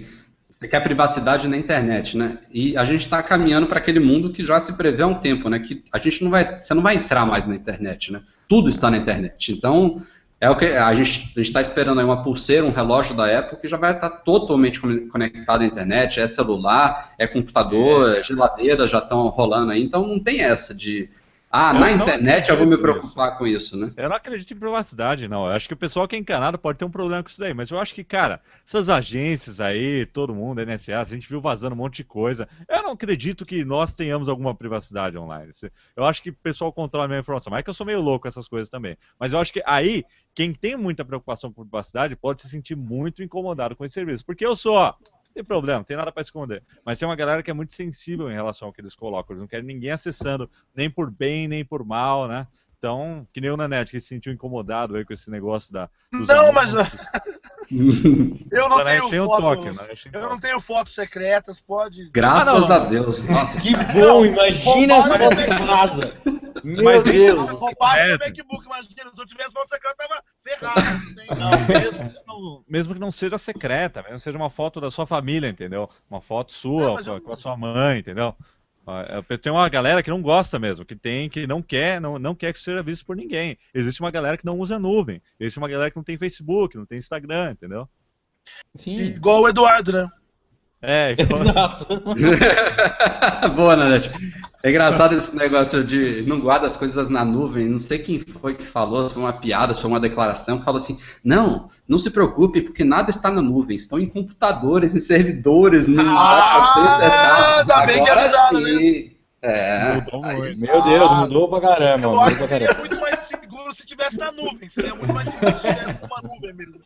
você quer privacidade na internet, né? E a gente está caminhando para aquele mundo que já se prevê há um tempo, né? Que a gente não vai, você não vai entrar mais na internet, né? Tudo está na internet. Então, é o que a gente está esperando aí uma pulseira, um relógio da Apple que já vai estar totalmente conectado à internet, é celular, é computador, é geladeira já estão rolando aí, então não tem essa de ah, eu na internet eu vou me preocupar isso. com isso, né? Eu não acredito em privacidade, não. Eu acho que o pessoal que é encanado pode ter um problema com isso daí. Mas eu acho que, cara, essas agências aí, todo mundo, NSA, a gente viu vazando um monte de coisa. Eu não acredito que nós tenhamos alguma privacidade online. Eu acho que o pessoal controla a minha informação. Mas é que eu sou meio louco com essas coisas também. Mas eu acho que aí, quem tem muita preocupação com privacidade pode se sentir muito incomodado com esse serviço. Porque eu sou, ó, tem problema, não tem nada para esconder. Mas tem uma galera que é muito sensível em relação ao que eles colocam. Eles não querem ninguém acessando, nem por bem, nem por mal, né? Então, que nem o Nanete, que se sentiu incomodado aí com esse negócio da. Não, mas. eu não tenho fotos. Toque, né? eu não tenho fotos secretas, pode. Graças ah, a Deus. Nossa, que bom, imagina se fosse casa. Meu mas Deus. Roubaram o MacBook, imagina. Se eu tivesse foto secreta, eu tava ferrado. Não, mesmo, que não, mesmo que não seja secreta, mesmo que seja uma foto da sua família, entendeu? Uma foto sua, não, com, eu... com a sua mãe, entendeu? É, tem uma galera que não gosta mesmo, que tem, que não quer, não, não quer que seja visto por ninguém. Existe uma galera que não usa nuvem. Existe uma galera que não tem Facebook, não tem Instagram, entendeu? Sim. Igual o Eduardo, né? É. Exato. Boa, Nanete. É engraçado esse negócio de não guarda as coisas na nuvem. Não sei quem foi que falou, se foi uma piada, se foi uma declaração, que falou assim: não, não se preocupe, porque nada está na nuvem. Estão em computadores, em servidores, no ah, Ainda bem que avisaram, né? sim. É. Mudou muito. Meu Deus, mudou pra caramba. Eu acho que seria muito mais seguro se tivesse na nuvem. Seria muito mais seguro se tivesse numa nuvem mesmo.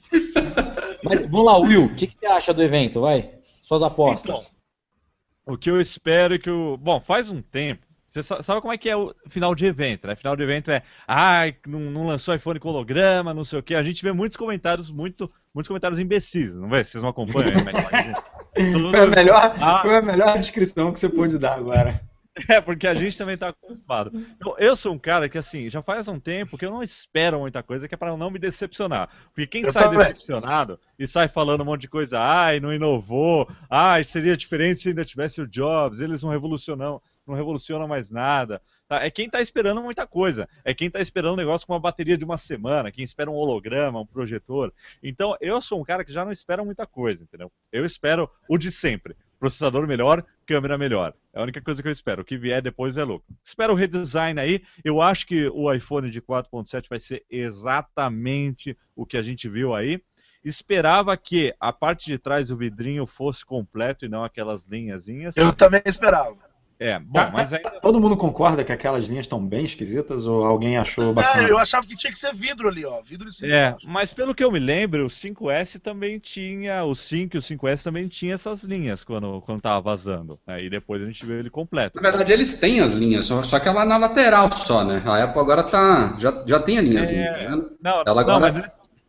Mas vamos lá, Will, o que, que você acha do evento? Vai, suas apostas. Então, o que eu espero é que o. Bom, faz um tempo. Você sabe como é que é o final de evento, né? Final de evento é, ah, não, não lançou iPhone com holograma, não sei o quê. A gente vê muitos comentários, muito, muitos comentários imbecis, não vê? Vocês não acompanham? foi, a melhor, ah, foi a melhor descrição que você pôde dar agora. É, porque a gente também tá acostumado. Então, eu sou um cara que, assim, já faz um tempo que eu não espero muita coisa, que é para não me decepcionar. Porque quem eu sai também. decepcionado e sai falando um monte de coisa, ai, não inovou, ai, seria diferente se ainda tivesse o Jobs, eles não revolucionam, não revoluciona mais nada. Tá? É quem está esperando muita coisa. É quem está esperando um negócio com uma bateria de uma semana, quem espera um holograma, um projetor. Então, eu sou um cara que já não espera muita coisa, entendeu? Eu espero o de sempre. Processador melhor, câmera melhor. É a única coisa que eu espero. O que vier depois é louco. Espero o redesign aí. Eu acho que o iPhone de 4.7 vai ser exatamente o que a gente viu aí. Esperava que a parte de trás do vidrinho fosse completo e não aquelas linhazinhas. Eu também esperava. É, bom, tá, mas aí... Todo mundo concorda que aquelas linhas estão bem esquisitas ou alguém achou é, bacana? É, eu achava que tinha que ser vidro ali, ó. Vidro de cima. É, mas pelo que eu me lembro, o 5S também tinha, o 5 e o 5S também tinha essas linhas quando, quando tava vazando. Aí né? depois a gente viu ele completo. Na verdade, eles têm as linhas, só, só que ela é na lateral só, né? A Apple agora tá. Já, já tem a linhazinha, é... tá vendo? Não, ela agora... não,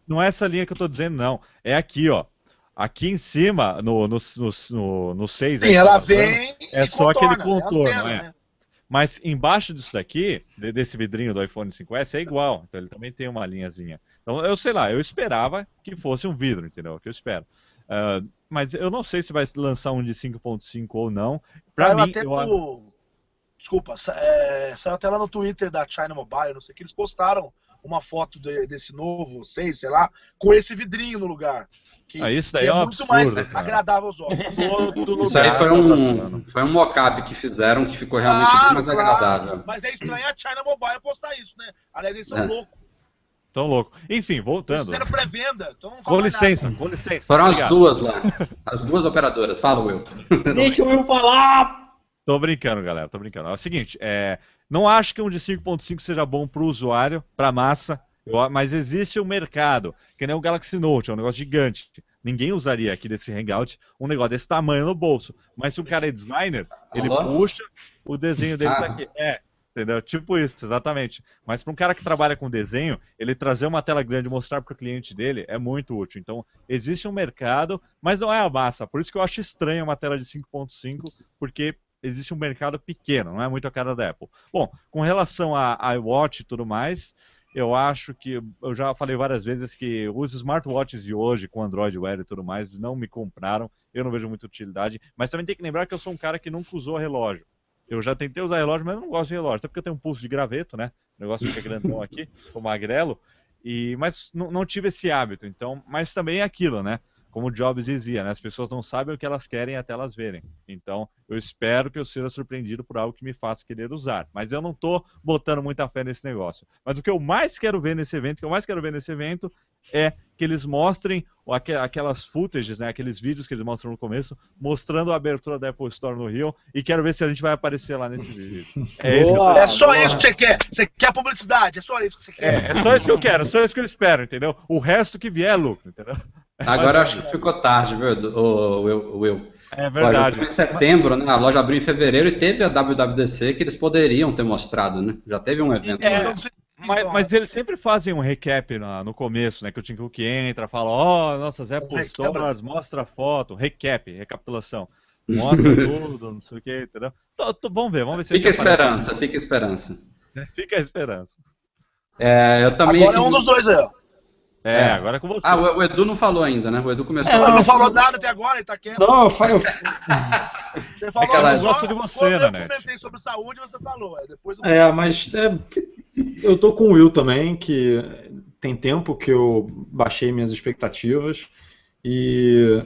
não é essa linha que eu tô dizendo, não. É aqui, ó. Aqui em cima, no 6. No, no, no seis, Sim, ela vem. É só contorna, aquele contorno, é. Antena, é. Né? Mas embaixo disso daqui, desse vidrinho do iPhone 5S, é igual. Então ele também tem uma linhazinha. Então eu sei lá, eu esperava que fosse um vidro, entendeu? É o que eu espero. Uh, mas eu não sei se vai lançar um de 5.5 ou não. Pra mim, até eu... Desculpa, é, saiu até lá no Twitter da China Mobile, não sei que eles postaram uma foto de, desse novo 6, sei lá, com esse vidrinho no lugar. Que, ah, isso daí é, é muito absurdo, mais cara. agradável aos olhos. isso aí foi um, foi um mock-up que fizeram que ficou realmente claro, bem mais claro. agradável. Mas é estranho a China Mobile postar isso, né? Aliás, eles são é. loucos. Tão louco. Enfim, voltando. Fizeram pré-venda. Então com licença, com licença. Foram Obrigado. as duas lá. As duas operadoras. Fala, Will. Deixa o Will falar! Tô brincando, galera. Tô brincando. É o seguinte, é, não acho que um de 5.5 seja bom para o usuário, para massa. Eu, mas existe um mercado, que nem o Galaxy Note, é um negócio gigante. Ninguém usaria aqui desse Hangout um negócio desse tamanho no bolso. Mas se o cara é designer, ele puxa, o desenho dele tá aqui. É, entendeu? Tipo isso, exatamente. Mas para um cara que trabalha com desenho, ele trazer uma tela grande e mostrar para o cliente dele é muito útil. Então, existe um mercado, mas não é a massa. Por isso que eu acho estranho uma tela de 5.5, porque existe um mercado pequeno, não é muito a cara da Apple. Bom, com relação a iWatch e tudo mais, eu acho que eu já falei várias vezes que os smartwatches de hoje com Android Wear e tudo mais não me compraram, eu não vejo muita utilidade, mas também tem que lembrar que eu sou um cara que nunca usou relógio. Eu já tentei usar relógio, mas eu não gosto de relógio, até porque eu tenho um pulso de graveto, né? O negócio fica grandão aqui, o magrelo, e mas não, não tive esse hábito, então, mas também é aquilo, né? Como o Jobs dizia, né? As pessoas não sabem o que elas querem até elas verem. Então, eu espero que eu seja surpreendido por algo que me faça querer usar. Mas eu não estou botando muita fé nesse negócio. Mas o que eu mais quero ver nesse evento, o que eu mais quero ver nesse evento é que eles mostrem aquelas footages, né, aqueles vídeos que eles mostram no começo, mostrando a abertura da Apple Store no Rio, e quero ver se a gente vai aparecer lá nesse vídeo. É, boa, é só boa. isso que você quer. Você quer publicidade, é só isso que você quer. É, é só isso que eu quero, é só isso que eu espero, entendeu? O resto que vier é lucro, entendeu? Agora acho que ficou tarde, viu, o Will? É verdade. Em setembro, né? A loja abriu em fevereiro e teve a WWDC que eles poderiam ter mostrado, né? Já teve um evento. É, então, mas, mas, eles sempre fazem um recap no, no começo, né? Que o Tim Cook entra, fala, ó, oh, nossas Apple Stores, mostra a foto, recap, recapitulação. Mostra tudo, não sei o que, entendeu? Tô, tô, vamos ver, vamos ver se Fica a esperança, fica a esperança. Fica a esperança. É, eu também. Agora é um dos dois aí, ó. É, é, agora é com você. Ah, o, o, Edu não falou ainda, né? O Edu começou. É, a... não falou nada até agora, ele tá quieto. Não, eu falei. você falou, Aquela... eu gosto de você, né? Eu comentei sobre saúde, você falou. Depois eu... É, mas é, eu tô com o Will também, que tem tempo que eu baixei minhas expectativas. E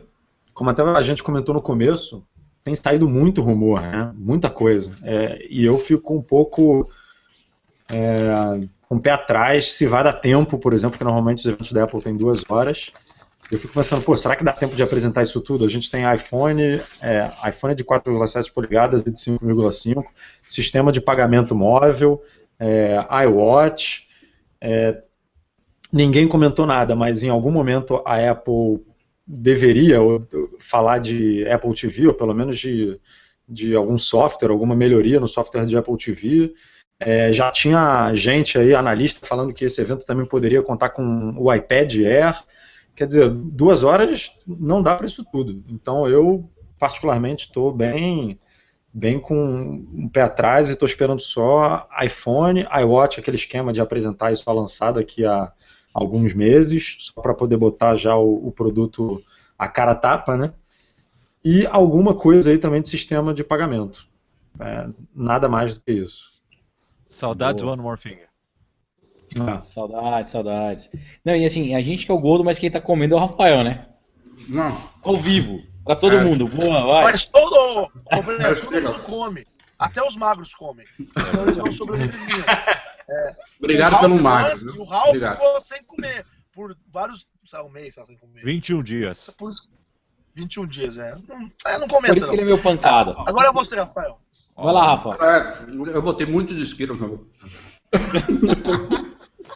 como até a gente comentou no começo, tem saído muito rumor, né? Muita coisa. É, e eu fico um pouco. É, com o pé atrás se vai dar tempo, por exemplo, que normalmente os eventos da Apple têm duas horas. Eu fico pensando, pô, será que dá tempo de apresentar isso tudo? A gente tem iPhone, é, iPhone de 4,7 polegadas e de 5,5, sistema de pagamento móvel, é, iWatch. É, ninguém comentou nada, mas em algum momento a Apple deveria falar de Apple TV, ou pelo menos de, de algum software, alguma melhoria no software de Apple TV. É, já tinha gente aí, analista, falando que esse evento também poderia contar com o iPad Air. Quer dizer, duas horas não dá para isso tudo. Então eu, particularmente, estou bem, bem com um pé atrás e estou esperando só iPhone, iWatch, aquele esquema de apresentar isso lançado daqui a alguns meses, só para poder botar já o, o produto a cara tapa, né? E alguma coisa aí também de sistema de pagamento. É, nada mais do que isso. Saudades Boa. One More Thing. Ah. Saudades, saudades. Não, e assim, a gente que é o gordo, mas quem tá comendo é o Rafael, né? Não. Ao vivo. Pra todo é. mundo. Boa, vai. Mas todo, todo mundo come. Até os magros comem. Senão eles não sobreviveriam. É, Obrigado pelo magro. O Ralph Obrigado. ficou sem comer por vários. Sei um mês sem comer. 21 dias. Por 21 dias, é. Não, é, não comenta. Por isso que ele é meu pancada. Agora é você, Rafael. Vai lá, Rafa. É, eu botei muito de isqueiro,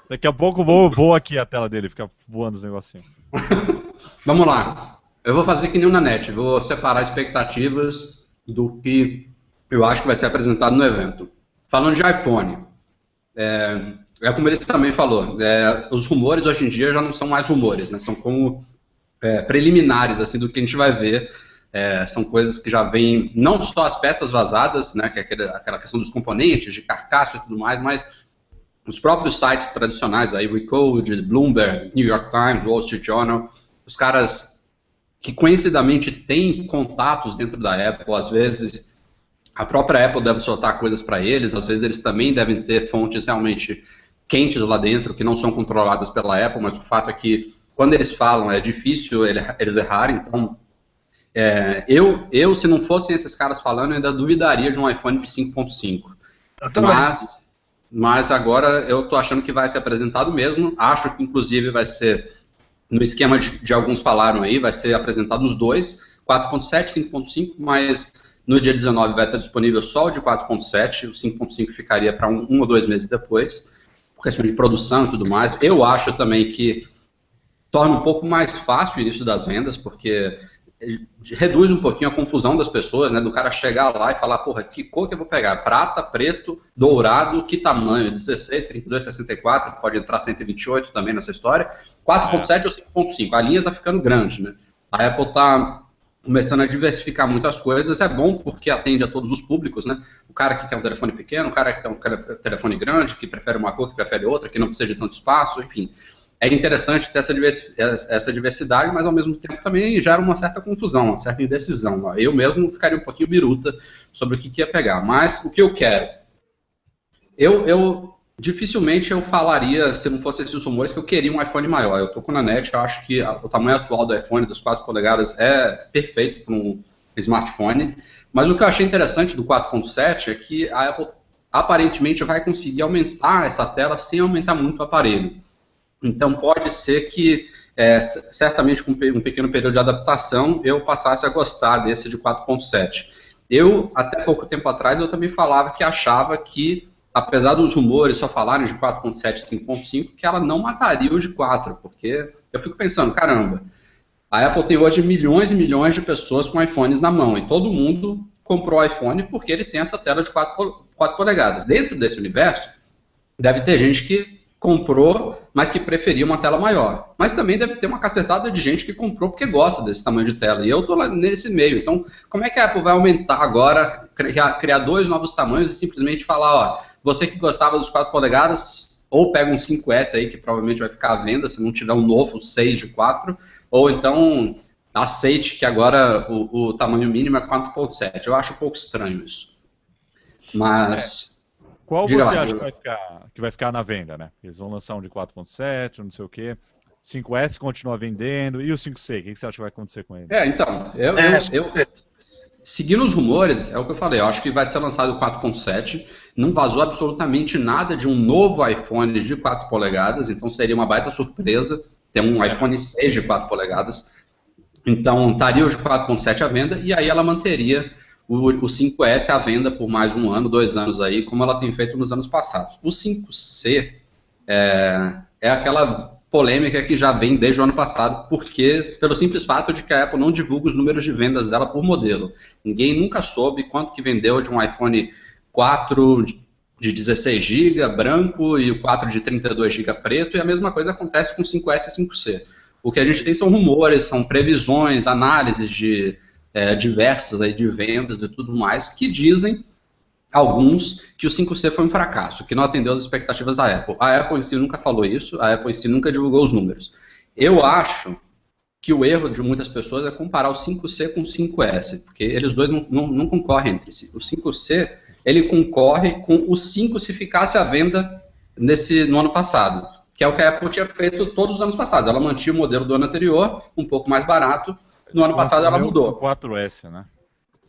Daqui a pouco vou, vou aqui a tela dele, fica voando os negocinhos. Vamos lá. Eu vou fazer que nem o Nanete, vou separar expectativas do que eu acho que vai ser apresentado no evento. Falando de iPhone, é, é como ele também falou, é, os rumores hoje em dia já não são mais rumores, né? São como é, preliminares assim do que a gente vai ver. É, são coisas que já vêm, não só as peças vazadas, né, que é aquela, aquela questão dos componentes, de carcaça e tudo mais, mas os próprios sites tradicionais, aí, Recode, Bloomberg, New York Times, Wall Street Journal, os caras que conhecidamente têm contatos dentro da Apple, às vezes a própria Apple deve soltar coisas para eles, às vezes eles também devem ter fontes realmente quentes lá dentro, que não são controladas pela Apple, mas o fato é que quando eles falam é difícil eles errarem, então é, eu, eu, se não fossem esses caras falando, ainda duvidaria de um iPhone de 5.5. Mas, mas agora eu estou achando que vai ser apresentado mesmo, acho que inclusive vai ser no esquema de, de alguns falaram aí, vai ser apresentado os dois, 4.7, 5.5, mas no dia 19 vai estar disponível só o de 4.7, o 5.5 ficaria para um, um, ou dois meses depois, por questão de produção e tudo mais. Eu acho também que torna um pouco mais fácil o início das vendas, porque reduz um pouquinho a confusão das pessoas, né? Do cara chegar lá e falar, porra, que cor que eu vou pegar? Prata, preto, dourado, que tamanho? 16, 32, 64, pode entrar 128 também nessa história. 4.7 é. ou 5.5? A linha tá ficando grande, né? A Apple tá começando a diversificar muitas coisas, é bom porque atende a todos os públicos, né? O cara que quer um telefone pequeno, o cara que quer um telefone grande, que prefere uma cor, que prefere outra, que não precisa de tanto espaço, enfim. É interessante ter essa diversidade, mas ao mesmo tempo também gera uma certa confusão, uma certa indecisão. Eu mesmo ficaria um pouquinho biruta sobre o que, que ia pegar. Mas o que eu quero? Eu, eu dificilmente eu falaria, se não fosse esses rumores, que eu queria um iPhone maior. Eu estou com a net, eu acho que o tamanho atual do iPhone, das 4 polegadas, é perfeito para um smartphone. Mas o que eu achei interessante do 4.7 é que a Apple aparentemente vai conseguir aumentar essa tela sem aumentar muito o aparelho. Então pode ser que, é, certamente com um pequeno período de adaptação, eu passasse a gostar desse de 4.7. Eu, até pouco tempo atrás, eu também falava que achava que apesar dos rumores só falarem de 4.7 e 5.5, que ela não mataria o de 4, porque eu fico pensando, caramba, a Apple tem hoje milhões e milhões de pessoas com iPhones na mão, e todo mundo comprou o iPhone porque ele tem essa tela de 4, 4 polegadas. Dentro desse universo, deve ter gente que comprou, mas que preferia uma tela maior. Mas também deve ter uma cacetada de gente que comprou porque gosta desse tamanho de tela. E eu estou nesse meio. Então, como é que a Apple vai aumentar agora, criar, criar dois novos tamanhos e simplesmente falar, ó, você que gostava dos 4 polegadas, ou pega um 5S aí, que provavelmente vai ficar à venda, se não tiver um novo 6 de 4, ou então aceite que agora o, o tamanho mínimo é 4.7. Eu acho um pouco estranho isso. Mas. É. Qual você lá, acha que vai, ficar, que vai, ficar, na venda, né? Eles vão lançar um de 4.7, não sei o quê. 5S continua vendendo. E o 5C, o que você acha que vai acontecer com ele? É, então, eu, eu, eu, seguindo os rumores, é o que eu falei, eu acho que vai ser lançado o 4.7. Não vazou absolutamente nada de um novo iPhone de 4 polegadas, então seria uma baita surpresa ter um iPhone 6 de 4 polegadas. Então, estaria o de 4.7 à venda e aí ela manteria o, o 5S à venda por mais um ano, dois anos aí, como ela tem feito nos anos passados. O 5C é, é aquela polêmica que já vem desde o ano passado, porque pelo simples fato de que a Apple não divulga os números de vendas dela por modelo. Ninguém nunca soube quanto que vendeu de um iPhone 4 de 16 GB branco e o 4 de 32 GB preto, e a mesma coisa acontece com o 5S e 5C. O que a gente tem são rumores, são previsões, análises de é, diversas aí de vendas e tudo mais que dizem alguns que o 5C foi um fracasso, que não atendeu às expectativas da Apple. A Apple em si nunca falou isso, a Apple em si nunca divulgou os números. Eu acho que o erro de muitas pessoas é comparar o 5C com o 5S, porque eles dois não, não, não concorrem entre si. O 5C, ele concorre com o 5 se ficasse à venda nesse, no ano passado, que é o que a Apple tinha feito todos os anos passados. Ela mantinha o modelo do ano anterior, um pouco mais barato, no ano passado ela mudou. 4S, né?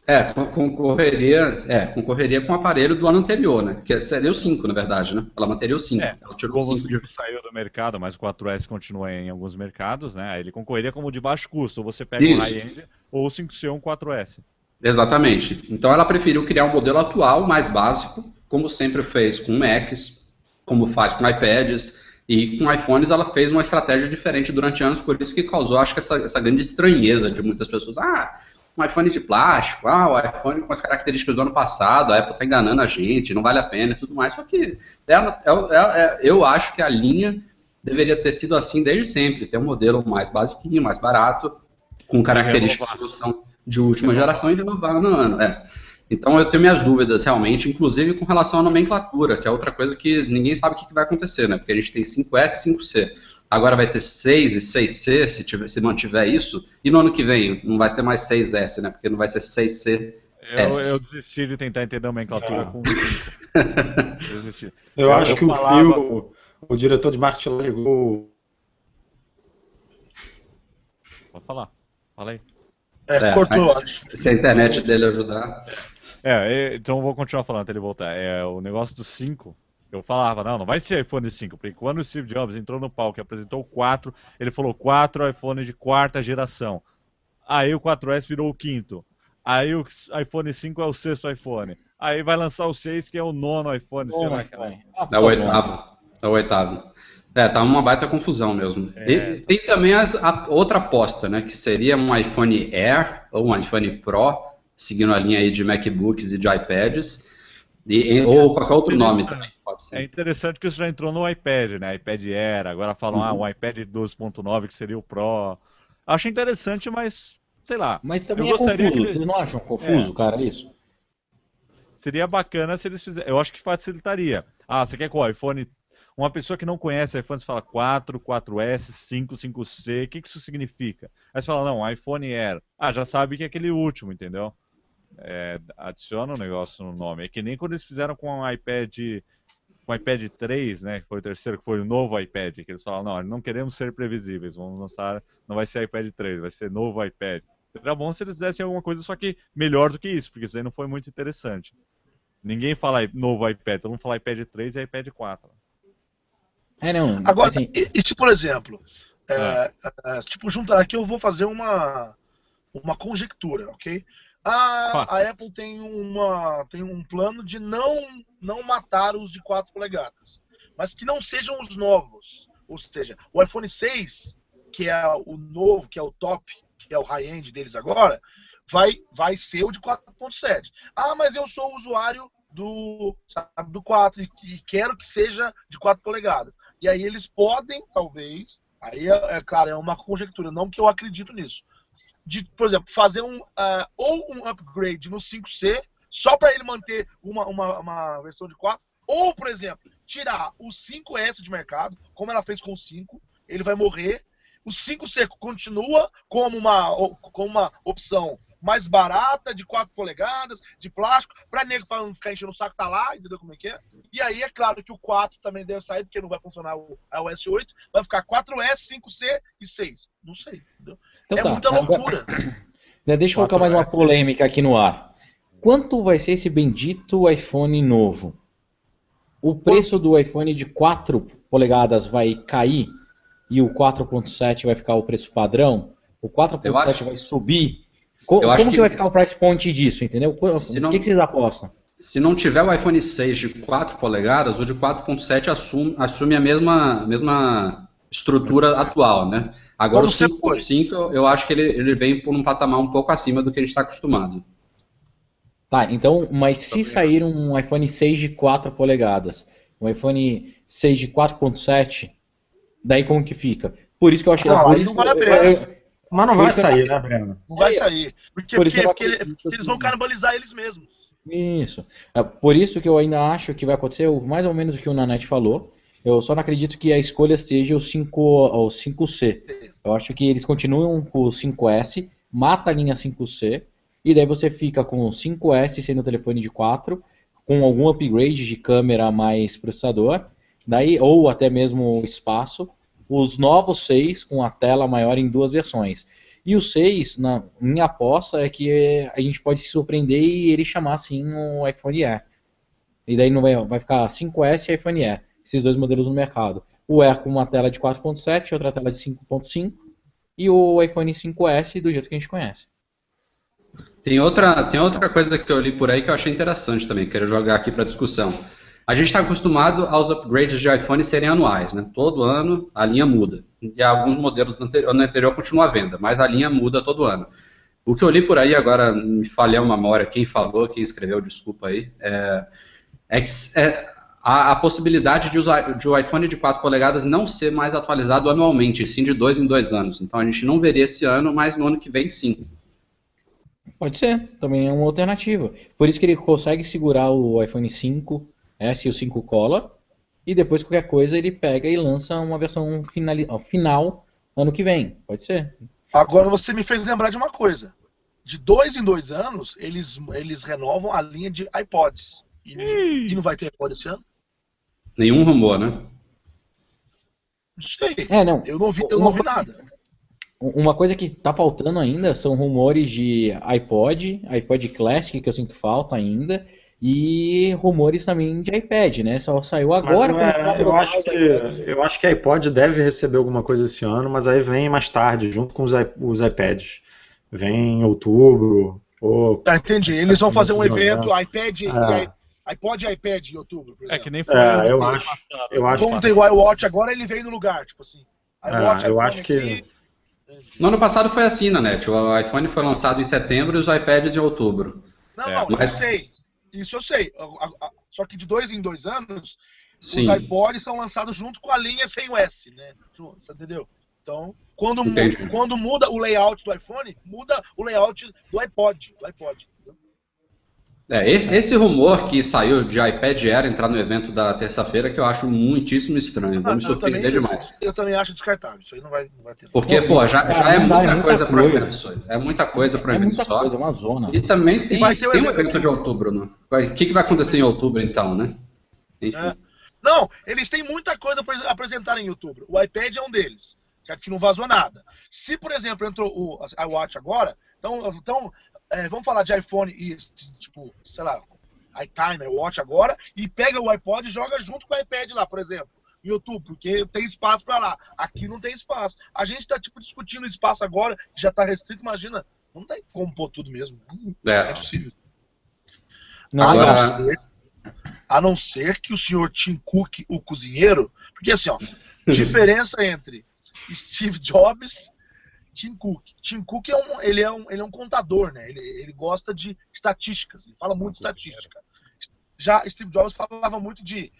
É, concorreria, é, concorreria com o aparelho do ano anterior, né? Que seria o 5, na verdade, né? Ela manteria o 5. É, ela tirou como o 5 de... saiu do mercado, mas o 4S continua em alguns mercados, né? Aí ele concorreria como de baixo custo. Ou você pega Isso. um high-end ou o 5C ou um 4S. Exatamente. Então ela preferiu criar um modelo atual, mais básico, como sempre fez com Macs, como faz com iPads, e com iPhones ela fez uma estratégia diferente durante anos, por isso que causou, acho que, essa, essa grande estranheza de muitas pessoas. Ah, um iPhone de plástico, ah, o iPhone com as características do ano passado, a Apple está enganando a gente, não vale a pena e tudo mais. Só que é, é, é, eu acho que a linha deveria ter sido assim desde sempre, ter um modelo mais basiquinho, mais barato, com características de solução de última geração e renovável no ano. É. Então eu tenho minhas dúvidas realmente, inclusive com relação à nomenclatura, que é outra coisa que ninguém sabe o que vai acontecer, né? Porque a gente tem 5S e 5C. Agora vai ter 6 e 6C, se, tiver, se mantiver isso. E no ano que vem não vai ser mais 6S, né? Porque não vai ser 6C. Eu, eu desisti de tentar entender a nomenclatura com 5. eu, eu acho eu que falava... o Phil, o diretor de marketing ligou. Pode falar. Fala aí. É, é cortou. Se a internet dele ajudar. É, então vou continuar falando até ele voltar. É, o negócio do 5 eu falava, não, não vai ser iPhone 5, porque quando o Steve Jobs entrou no palco e apresentou o 4, ele falou 4 iPhone de quarta geração. Aí o 4S virou o quinto. Aí o iPhone 5 é o sexto iPhone. Aí vai lançar o 6, que é o nono iPhone. Oh, é o oitavo. É o oitavo. É, tá uma baita confusão mesmo. É, e tem também as, a outra aposta, né? Que seria um iPhone Air ou um iPhone Pro, seguindo a linha aí de MacBooks e de iPads e, ou qualquer outro nome também, pode ser. É interessante que isso já entrou no iPad, né? iPad Air, agora falam, ah, uhum. ah, um iPad 12.9 que seria o Pro. Acho interessante, mas sei lá. Mas também é confuso, eles... vocês não acham confuso, é. cara, isso? Seria bacana se eles fizessem. Eu acho que facilitaria. Ah, você quer qual? iPhone. Uma pessoa que não conhece iPhone, você fala 4, 4S, 5, 5C, o que, que isso significa? Aí você fala, não, iPhone Air. Ah, já sabe que é aquele último, entendeu? É, adiciona um negócio no nome. É que nem quando eles fizeram com o iPad, com o iPad 3, né, que foi o terceiro, que foi o novo iPad, que eles falaram, não, não queremos ser previsíveis, vamos lançar, não vai ser iPad 3, vai ser novo iPad. Seria bom se eles fizessem alguma coisa só que melhor do que isso, porque isso aí não foi muito interessante. Ninguém fala novo iPad, todo mundo fala iPad 3 e iPad 4. É, não. Agora, assim... e, e se, por exemplo, é, é. É, tipo, juntar aqui eu vou fazer uma, uma conjectura, ok? A, a, Apple tem, uma, tem um plano de não, não matar os de 4 polegadas, mas que não sejam os novos. Ou seja, o iPhone 6, que é o novo, que é o top, que é o high-end deles agora, vai, vai ser o de 4.7. Ah, mas eu sou usuário do, sabe, do 4 e, e, quero que seja de 4 polegadas. E aí eles podem, talvez, aí é, é claro, é uma conjectura, não que eu acredito nisso, de, por exemplo, fazer um uh, ou um upgrade no 5C só para ele manter uma, uma, uma, versão de 4, ou, por exemplo, tirar o 5S de mercado, como ela fez com o 5, ele vai morrer. O 5C continua como uma, como uma opção mais barata, de 4 polegadas, de plástico, para nego para não ficar enchendo o saco, tá lá, entendeu como é que é? E aí é claro que o 4 também deve sair, porque não vai funcionar o iOS 8, vai ficar 4S, 5C e 6. Não sei, entendeu? Então, é tá. muita loucura. Deixa eu colocar mais uma polêmica aqui no ar. Quanto vai ser esse bendito iPhone novo? O preço do iPhone de 4 polegadas vai cair e o 4.7 vai ficar o preço padrão? O 4.7 vai subir Co como que, que, vai ficar o price point disso, entendeu? O não, que, que vocês apostam? Se não tiver o iPhone 6 de 4 polegadas, o de 4.7 assume, assume a mesma, mesma estrutura atual, né? Agora Como o 5.5 eu acho que ele, ele vem por um patamar um pouco acima do que a gente está acostumado. Tá, então, mas se sair um iPhone 6 de 4 polegadas, um iPhone 6 de 4.7, daí como que fica? Por isso que eu acho que... Não, aí não vale a pena. Mas não vai sair, né, Breno? Não vai sair. Porque, Por porque, porque, porque eles vão canibalizar eles mesmos. Isso. É por isso que eu ainda acho que vai acontecer mais ou menos o que o Nanete falou. Eu só não acredito que a escolha seja o, 5, o 5C. Eu acho que eles continuam com o 5S, mata a linha 5C, e daí você fica com o 5S sendo telefone de 4, com algum upgrade de câmera mais processador, daí ou até mesmo espaço, os novos 6 com a tela maior em duas versões. E o 6, na minha aposta, é que a gente pode se surpreender e ele chamar assim o iPhone E. E daí não vai, vai ficar 5S e iPhone E, esses dois modelos no mercado. O Air com uma tela de 4.7, outra tela de 5.5 e o iPhone 5S do jeito que a gente conhece. Tem outra, tem outra coisa que eu li por aí que eu achei interessante também, quero jogar aqui para discussão. A gente está acostumado aos upgrades de iPhone serem anuais, né? Todo ano a linha muda. E alguns modelos no anterior, no anterior continuam à venda, mas a linha muda todo ano. O que eu li por aí, agora me falhou uma memória, quem falou, quem escreveu, desculpa aí, é, é, é a, a, possibilidade de, usar, de o iPhone de 4 polegadas não ser mais atualizado anualmente, sim de dois em dois anos. Então a gente não veria esse ano, mas no ano que vem sim. Pode ser, também é uma alternativa. Por isso que ele consegue segurar o iPhone 5 S e o 5 cola, e depois qualquer coisa ele pega e lança uma versão final, final ano que vem. Pode ser. Agora você me fez lembrar de uma coisa. De dois em dois anos, eles, eles renovam a linha de iPods. E, e não vai ter iPod esse ano? Nenhum rumor, né? Não sei. É, não. Eu não vi, eu não vi nada. Uma coisa que tá faltando ainda são rumores de iPod, iPod Classic, que eu sinto falta ainda, e rumores também de iPad, né? Só saiu agora. É, eu, acho que, eu acho que a iPod deve receber alguma coisa esse ano, mas aí vem mais tarde, junto com os, os iPads. Vem em outubro. Ou... Ah, entendi. Eles vão fazer um evento, iPad, é. iPod e iPad em outubro. É que nem foi. É, eu, acho, eu acho. Como tem o iWatch agora, ele vem no lugar, tipo assim. iWatch, é, eu acho que. Aqui, no ano passado foi assim, né, Net? O iPhone foi lançado em setembro e os iPads em outubro. Não, é, não, mas... eu sei. Isso eu sei. Só que de dois em dois anos, Sim. os iPods são lançados junto com a linha sem o S, né? Você entendeu? Então, quando, muda, quando muda o layout do iPhone, muda o layout do iPod. Do iPod é, esse, esse, rumor que saiu de iPad Air entrar no evento da terça-feira que eu acho muitíssimo estranho. Vou me surpreender eu também, demais. Eu, eu, também acho descartável. Isso aí não vai, não vai ter. Porque, pô, já, já é, muita, é muita coisa para o evento só. É muita coisa para o é evento muita só. Coisa, é uma zona. E também tem, e tem um evento de outubro, né? O que, que vai acontecer em outubro, então, né? Enfim. É. Não, eles têm muita coisa para apresentar em outubro. O iPad é um deles, que não vazou nada. Se, por exemplo, entrou o iWatch agora, então, então é, vamos falar de iPhone e, tipo, sei lá, iTime, Watch agora, e pega o iPod e joga junto com o iPad lá, por exemplo. YouTube, porque tem espaço para lá. Aqui não tem espaço. A gente está tipo discutindo espaço agora, que já está restrito, imagina, não tem como pôr tudo mesmo. É, é possível. Não, a, não ser, a não ser que o senhor Tim Cook, o cozinheiro, porque assim, ó, diferença entre Steve Jobs Tim Cook. Tim Cook é um, ele é um, ele é um contador, né? Ele, ele gosta de estatísticas, ele fala muito de estatística. Já Steve Jobs falava muito de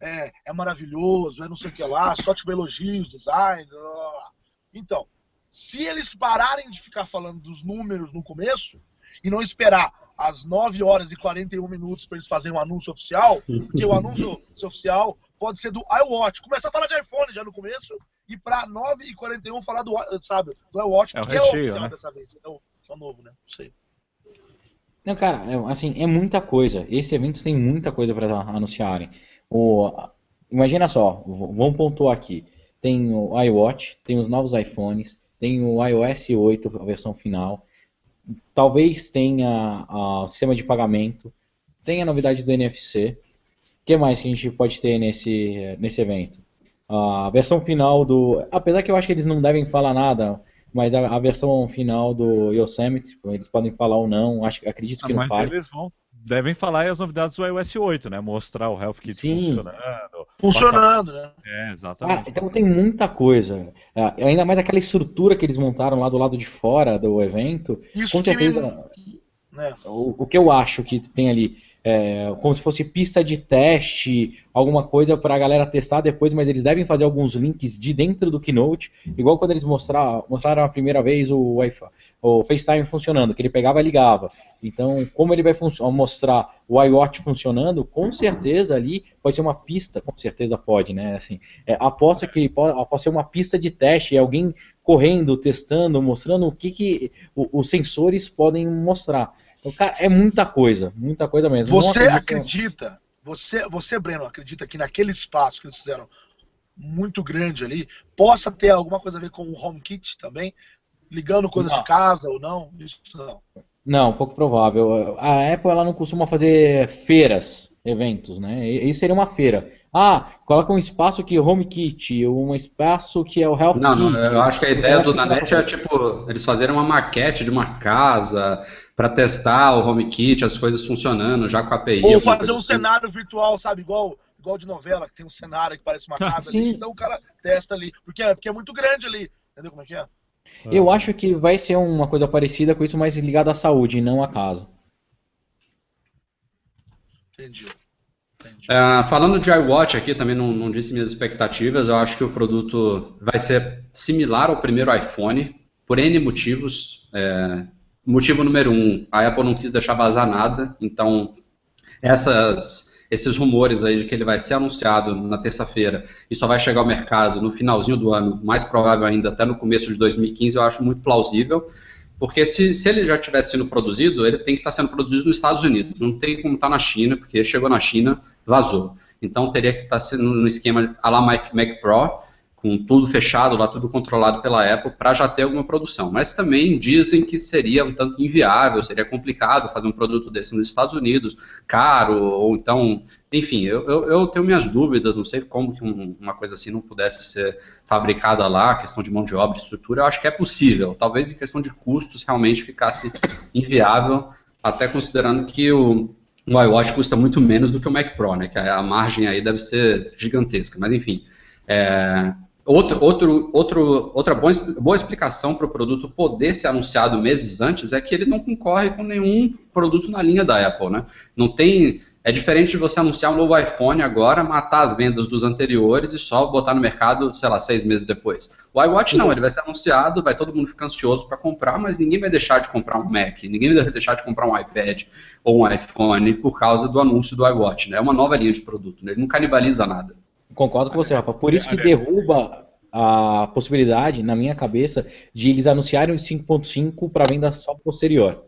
é, é maravilhoso, é não sei o que lá, só tipo elogios, design. Blá, blá. Então, se eles pararem de ficar falando dos números no começo e não esperar às 9 horas e 41 minutos para eles fazerem um anúncio oficial, porque o anúncio oficial pode ser do iWatch. Começar a falar de iPhone já no começo e para 9h41 falar do, sabe, do iWatch, é porque é o oficial né? dessa vez. É o, é o novo, né? Não sei. Não, cara, é, assim, é muita coisa. Esse evento tem muita coisa para anunciarem. O, imagina só, vamos pontuar aqui. Tem o iWatch, tem os novos iPhones, tem o iOS 8, a versão final. Talvez tenha o sistema de pagamento, tem a novidade do NFC. O que mais que a gente pode ter nesse, nesse evento? A versão final do. Apesar que eu acho que eles não devem falar nada, mas a, a versão final do Yosemite, eles podem falar ou não, acho, acredito que ah, não falem. eles vão, devem falar as novidades do iOS 8, né? Mostrar o Health Kit Sim. funcionando. Funcionando, passar... né? É, exatamente. Ah, então tem muita coisa. É, ainda mais aquela estrutura que eles montaram lá do lado de fora do evento. Isso com certeza. Me... É. O, o, que eu acho que tem ali é, como se fosse pista de teste, alguma coisa para a galera testar depois, mas eles devem fazer alguns links de dentro do Keynote, igual quando eles mostrar, mostraram a primeira vez o, Wi-Fi, o FaceTime funcionando, que ele pegava e ligava. Então, como ele vai mostrar o iWatch funcionando, com certeza ali pode ser uma pista, com certeza pode, né? Assim, é, aposta que pode, pode ser uma pista de teste, alguém correndo, testando, mostrando o que, que os sensores podem mostrar. Cara, é muita coisa, muita coisa mesmo. Você acredita, você, você, Breno, acredita que naquele espaço que eles fizeram muito grande ali, possa ter alguma coisa a ver com o HomeKit também? Ligando coisas não. de casa ou não? Isso não. Não, pouco provável. A Apple ela não costuma fazer feiras, eventos, né? Isso seria uma feira. Ah, coloca um espaço que é HomeKit, um espaço que é o Health não. Não, eu acho que a ideia do Nanete é tipo, eles fazerem uma maquete de uma casa para testar o HomeKit, as coisas funcionando já com a API. Ou fazer um assim. cenário virtual, sabe, igual igual de novela, que tem um cenário que parece uma casa ali, então o cara testa ali, porque é, porque é muito grande ali, entendeu como é que é? Eu acho que vai ser uma coisa parecida com isso, mas ligada à saúde, e não à casa. Entendi. Uh, falando de iWatch aqui, também não, não, disse minhas expectativas, eu acho que o produto vai ser similar ao primeiro iPhone, por N motivos. É, motivo número um, a Apple não quis deixar vazar nada, então essas, esses rumores aí de que ele vai ser anunciado na terça-feira e só vai chegar ao mercado no finalzinho do ano, mais provável ainda até no começo de 2015, eu acho muito plausível. Porque se, se ele já tivesse sendo produzido, ele tem que estar sendo produzido nos Estados Unidos. Não tem como estar na China, porque chegou na China, vazou. Então teria que estar sendo no esquema a la Mac, Mac Pro, com tudo fechado lá, tudo controlado pela Apple, para já ter alguma produção. Mas também dizem que seria um tanto inviável, seria complicado fazer um produto desse nos Estados Unidos, caro, ou então, enfim, eu, eu, eu tenho minhas dúvidas, não sei como que um, uma coisa assim não pudesse ser fabricada lá, questão de mão de obra, estrutura, eu acho que é possível. Talvez em questão de custos realmente ficasse inviável, até considerando que o, o iWatch custa muito menos do que o Mac Pro, né? Que a margem aí deve ser gigantesca. Mas enfim, é, Outro, outro, outro, outra boa, boa explicação para o produto poder ser anunciado meses antes é que ele não concorre com nenhum produto na linha da Apple, né? Não tem. É diferente de você anunciar um novo iPhone agora, matar as vendas dos anteriores e só botar no mercado, sei lá, seis meses depois. O iWatch não, ele vai ser anunciado, vai todo mundo ficar ansioso para comprar, mas ninguém vai deixar de comprar um Mac, ninguém vai deixar de comprar um iPad ou um iPhone por causa do anúncio do iWatch, né? É uma nova linha de produto, né? ele não canibaliza nada. Concordo com você, Rafa. Por isso que derruba a possibilidade, na minha cabeça, de eles anunciarem o 5.5 para venda só posterior.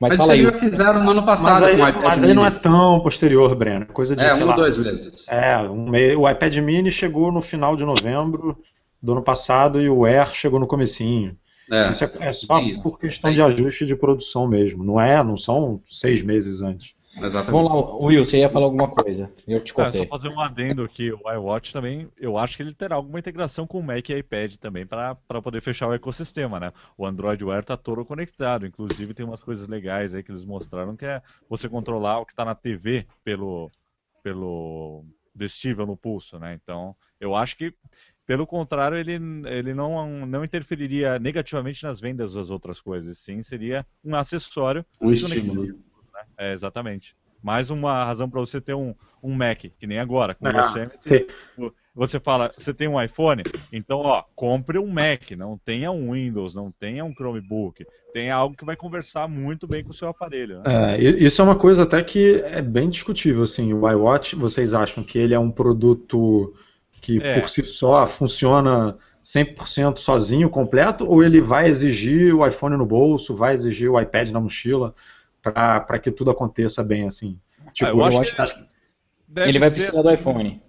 Mas, mas fala eles já fizeram no ano passado mas aí, com o iPad Mas Mini. aí não é tão posterior, Breno. Coisa de, é, um ou dois meses. É, um meio, o iPad Mini chegou no final de novembro do ano passado e o Air chegou no comecinho. É, Isso é, é só por questão de ajuste de produção mesmo. Não é, não são seis meses antes. Exatamente. Vamos lá, Will, você ia falar alguma coisa. Eu te contei. É, só fazer um adendo aqui, o iWatch também, eu acho que ele terá alguma integração com o Mac e iPad também para poder fechar o ecossistema, né? O Android Wear está todo conectado, inclusive tem umas coisas legais aí que eles mostraram que é você controlar o que está na TV pelo pelo vestível no pulso, né? Então, eu acho que pelo contrário, ele, ele não, não interferiria negativamente nas vendas das outras coisas, sim, seria um acessório. Um estímulo. É, exatamente. Mais uma razão para você ter um, um Mac, que nem agora. Com ah, Yosemite, você fala, você tem um iPhone? Então, ó, compre um Mac, não tenha um Windows, não tenha um Chromebook. Tenha algo que vai conversar muito bem com o seu aparelho. Né? É, isso é uma coisa até que é bem discutível. Assim, o iWatch, vocês acham que ele é um produto que é. por si só funciona 100% sozinho, completo, ou ele vai exigir o iPhone no bolso, vai exigir o iPad na mochila? Para que tudo aconteça bem assim. Tipo, ah, eu, eu, acho, que, que ele, ele vai precisar assim. do iPhone.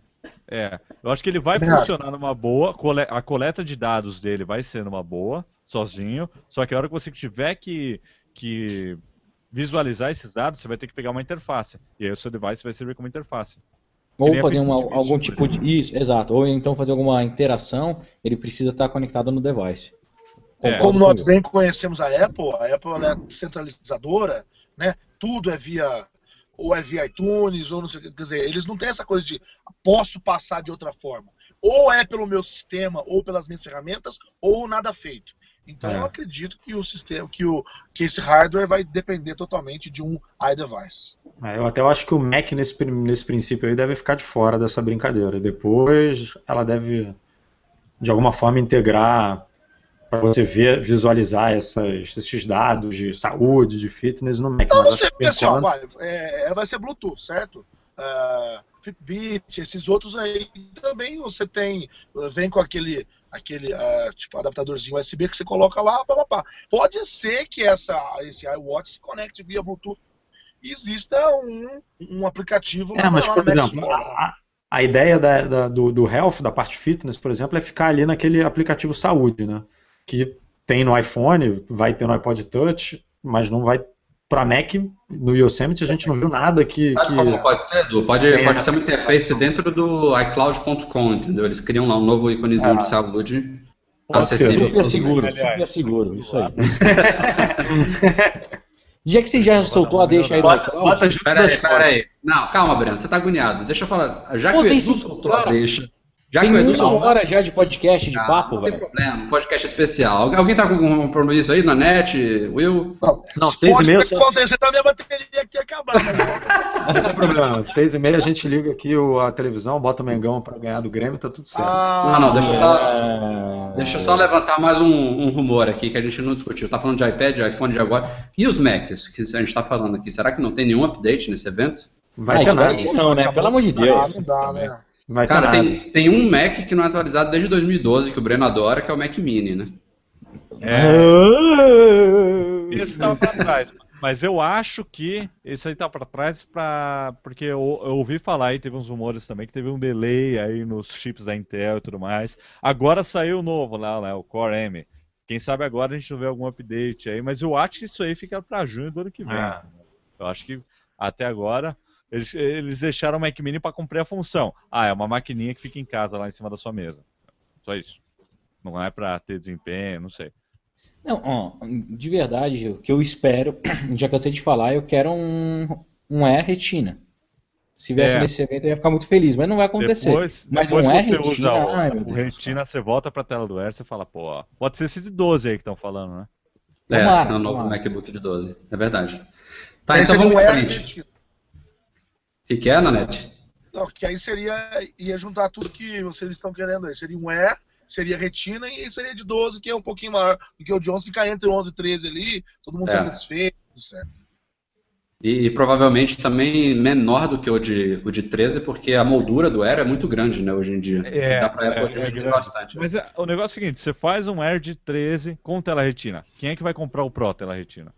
É, eu acho que ele vai funcionar numa boa, a coleta de dados dele vai ser numa boa, sozinho, só que a hora que você tiver que, que visualizar esses dados, você vai ter que pegar uma interface, e aí o seu device vai servir como interface. Ou fazer uma, algum tipo de. Isso, exato. Ou então fazer alguma interação, ele precisa estar conectado no device. É. Como nós bem conhecemos a Apple, a Apple é centralizadora, né? Tudo é via ou é via iTunes, ou não sei, quer dizer, eles não têm essa coisa de posso passar de outra forma. Ou é pelo meu sistema, ou pelas minhas ferramentas, ou nada feito. Então é. eu acredito que o sistema, que, o, que esse hardware vai depender totalmente de um iDevice. É, eu até acho que o Mac nesse, nesse princípio aí deve ficar de fora dessa brincadeira. Depois ela deve de alguma forma integrar para você ver, visualizar essas, esses dados de saúde, de fitness no Mac. Então você, pessoal, vai, é, vai ser Bluetooth, certo? Uh, Fitbit, esses outros aí também você tem, vem com aquele aquele uh, tipo adaptadorzinho USB que você coloca lá, pá, pá, pá. pode ser que essa esse iWatch se conecte via Bluetooth e exista um, um aplicativo é, mas, por exemplo, a, a, ideia da, da, do, do Health, da parte fitness, por exemplo, é ficar ali naquele aplicativo saúde, né? Que tem no iPhone, vai ter no iPod Touch, mas não vai para Mac, no Yosemite, a gente não viu nada que. que... Como pode ser, Edu? Pode, pode ser uma interface dentro do iCloud.com, entendeu? Eles criam lá um novo íconezinho ah. de saúde acessível. Super seguro, super seguro, isso aí. Já que você já soltou a deixa aí do iCloud. Peraí, peraí. Não, calma, Breno, você tá agoniado. Deixa eu falar. Já Pô, que o Edu soltou a deixa. Já tem que o Edu uma hora já de podcast, de ah, papo, velho. Não tem problema, podcast especial. Alguém tá com algum compromisso aí na net, Will? Não, não seis e meia... Só... acontecer tá minha bateria aqui acabar. não tem problema, seis e meia a gente liga aqui o, a televisão, bota o Mengão pra ganhar do Grêmio, tá tudo certo. Ah, não, não, deixa eu só, é... deixa só levantar mais um, um, rumor aqui que a gente não discutiu. Tá falando de iPad, de iPhone de agora. E os Macs que a gente tá falando aqui, será que não tem nenhum update nesse evento? Vai ah, ter nada. Não, né? Pelo amor de Deus. Não dá, né? Vai Cara, tem, tem um Mac que não é atualizado desde 2012, que o Breno adora, que é o Mac Mini, né? É. Esse tava pra trás. Mas eu acho que esse aí tá pra trás pra... porque eu, eu ouvi falar aí, teve uns rumores também que teve um delay aí nos chips da Intel e tudo mais. Agora saiu o novo lá, né, o Core M. Quem sabe agora a gente não vê algum update aí, mas eu acho que isso aí fica pra junho do ano que vem. Ah. Eu acho que até agora eles, eles deixaram o Mac Mini para cumprir a função. Ah, é uma maquininha que fica em casa lá em cima da sua mesa. Só isso. Não é para ter desempenho, não sei. Não, ó, de verdade, o que eu espero, já cansei de falar, eu quero um, um Air Retina. Se viesse é. nesse evento eu ia ficar muito feliz, mas não vai acontecer. Depois, mas depois um que você Retina, usa o, ai, o Retina, você volta para a tela do Air, você fala, pô, pode ser esse de 12 aí que estão falando, né? É, tomara, é o novo tomara. MacBook de 12, é verdade. Tá, então vamos em frente. O que, que é, Nanete? Não, que aí seria. ia juntar tudo que vocês estão querendo aí. Seria um E, seria retina e seria de 12, que é um pouquinho maior. Porque o de 11 fica entre 11 e 13 ali, todo mundo é. satisfeito, certo? E, e, provavelmente também menor do que o de, o de 13, porque a moldura do Air é muito grande, né, hoje em dia. É, Dá pra é, é bastante. Mas é, o negócio é o seguinte, você faz um Air de 13 com tela retina. Quem é que vai comprar o Pro tela retina?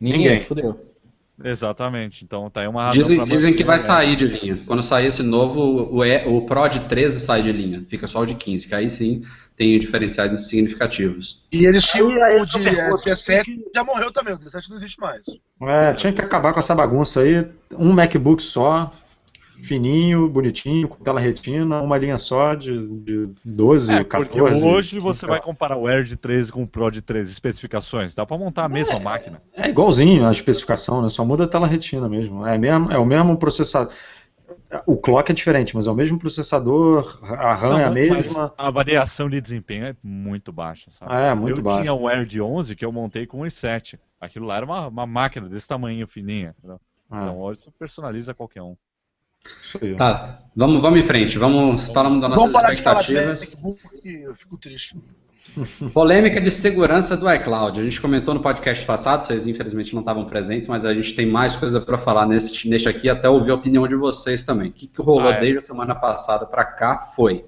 Ninguém, Ninguém. fudeu. Exatamente, então tá aí uma razão Dizem, dizem que vai sair de linha. Quando sair esse novo, o, e, o Pro de 13 sai de linha, fica só o de 15, que aí sim tem diferenciais significativos. E eles tinham o de 17 já morreu também, o 17 não existe mais. É, tinha que acabar com essa bagunça aí. Um MacBook só, fininho, bonitinho, com tela retina, uma linha só de, de 12, é, 14. Porque hoje você vai comparar o Air de 13 com o Pro de 13 especificações, dá para montar a mesma é, máquina. É igualzinho a especificação, né? Só muda a tela retina mesmo. É, mesmo, é o mesmo processador. O clock é diferente, mas é o mesmo processador, a RAM Não, é a mesma. a variação de desempenho é muito baixa, sabe? É, muito eu baixa. Eu tinha um Air de 11 que eu montei com um i7. Aquilo lá era uma, uma máquina desse tamanho fininha. Ah. Então hoje você personaliza qualquer um. Tá, vamos, vamos em frente. Vamos falando das nossas vamos expectativas. De eu fico triste. Polêmica de segurança do iCloud. A gente comentou no podcast passado, vocês infelizmente não estavam presentes, mas a gente tem mais coisa para falar nesse, neste aqui, até ouvir a opinião de vocês também. O que, que rolou ah, é. desde a semana passada para cá foi.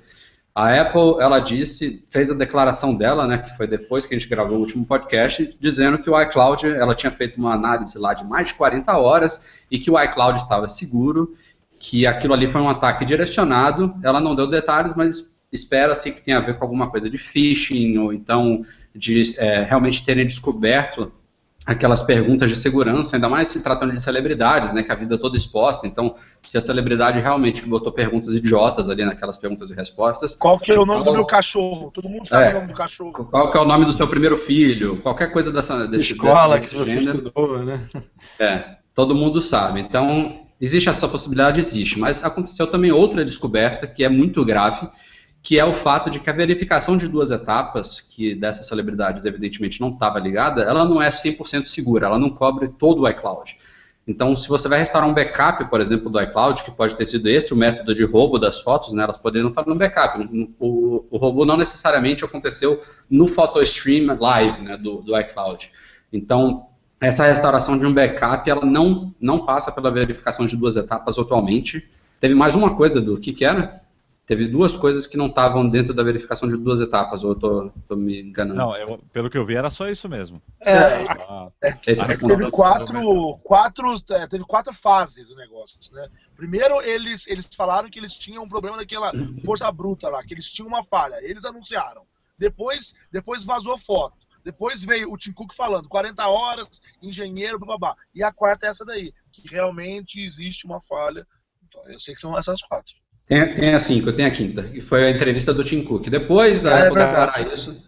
A Apple, ela disse, fez a declaração dela, né, que foi depois que a gente gravou o último podcast, dizendo que o iCloud, ela tinha feito uma análise lá de mais de 40 horas e que o iCloud estava seguro que aquilo ali foi um ataque direcionado. Ela não deu detalhes, mas espera-se que tenha a ver com alguma coisa de phishing ou então de é, realmente terem descoberto aquelas perguntas de segurança, ainda mais se tratando de celebridades, né, que a vida é toda exposta. Então, se a celebridade realmente botou perguntas idiotas ali naquelas perguntas e respostas. Qual que é o nome qual... do meu cachorro? Todo mundo sabe é, o nome do cachorro. Qual que é o nome do seu primeiro filho? Qualquer coisa dessa desse escola desse, desse que você estudou, né? É, todo mundo sabe. Então, Existe essa possibilidade? Existe, mas aconteceu também outra descoberta que é muito grave, que é o fato de que a verificação de duas etapas, que dessas celebridades evidentemente não estava ligada, ela não é 100% segura, ela não cobre todo o iCloud. Então, se você vai restaurar um backup, por exemplo, do iCloud, que pode ter sido esse o método de roubo das fotos, né, elas poderiam estar no backup. O, o roubo não necessariamente aconteceu no PhotoStream Live né, do, do iCloud. Então, essa restauração de um backup, ela não, não passa pela verificação de duas etapas atualmente. Teve mais uma coisa do que que era? Teve duas coisas que não estavam dentro da verificação de duas etapas, ou eu tô, tô me enganando? Não, eu, pelo que eu vi era só isso mesmo. É, é, é, é teve quatro, quatro, é, teve quatro fases do negócio, né? Primeiro eles, eles falaram que eles tinham um problema daquela força bruta lá, que eles tinham uma falha, eles anunciaram. Depois, depois vazou foto. Depois veio o Tim Cook falando 40 horas, engenheiro, babá. E a quarta é essa daí, que realmente existe uma falha. Então, eu sei que são essas quatro. Tem, tem a cinco, tem a quinta, que foi a entrevista do Tim Cook. Depois da é, Apple isso,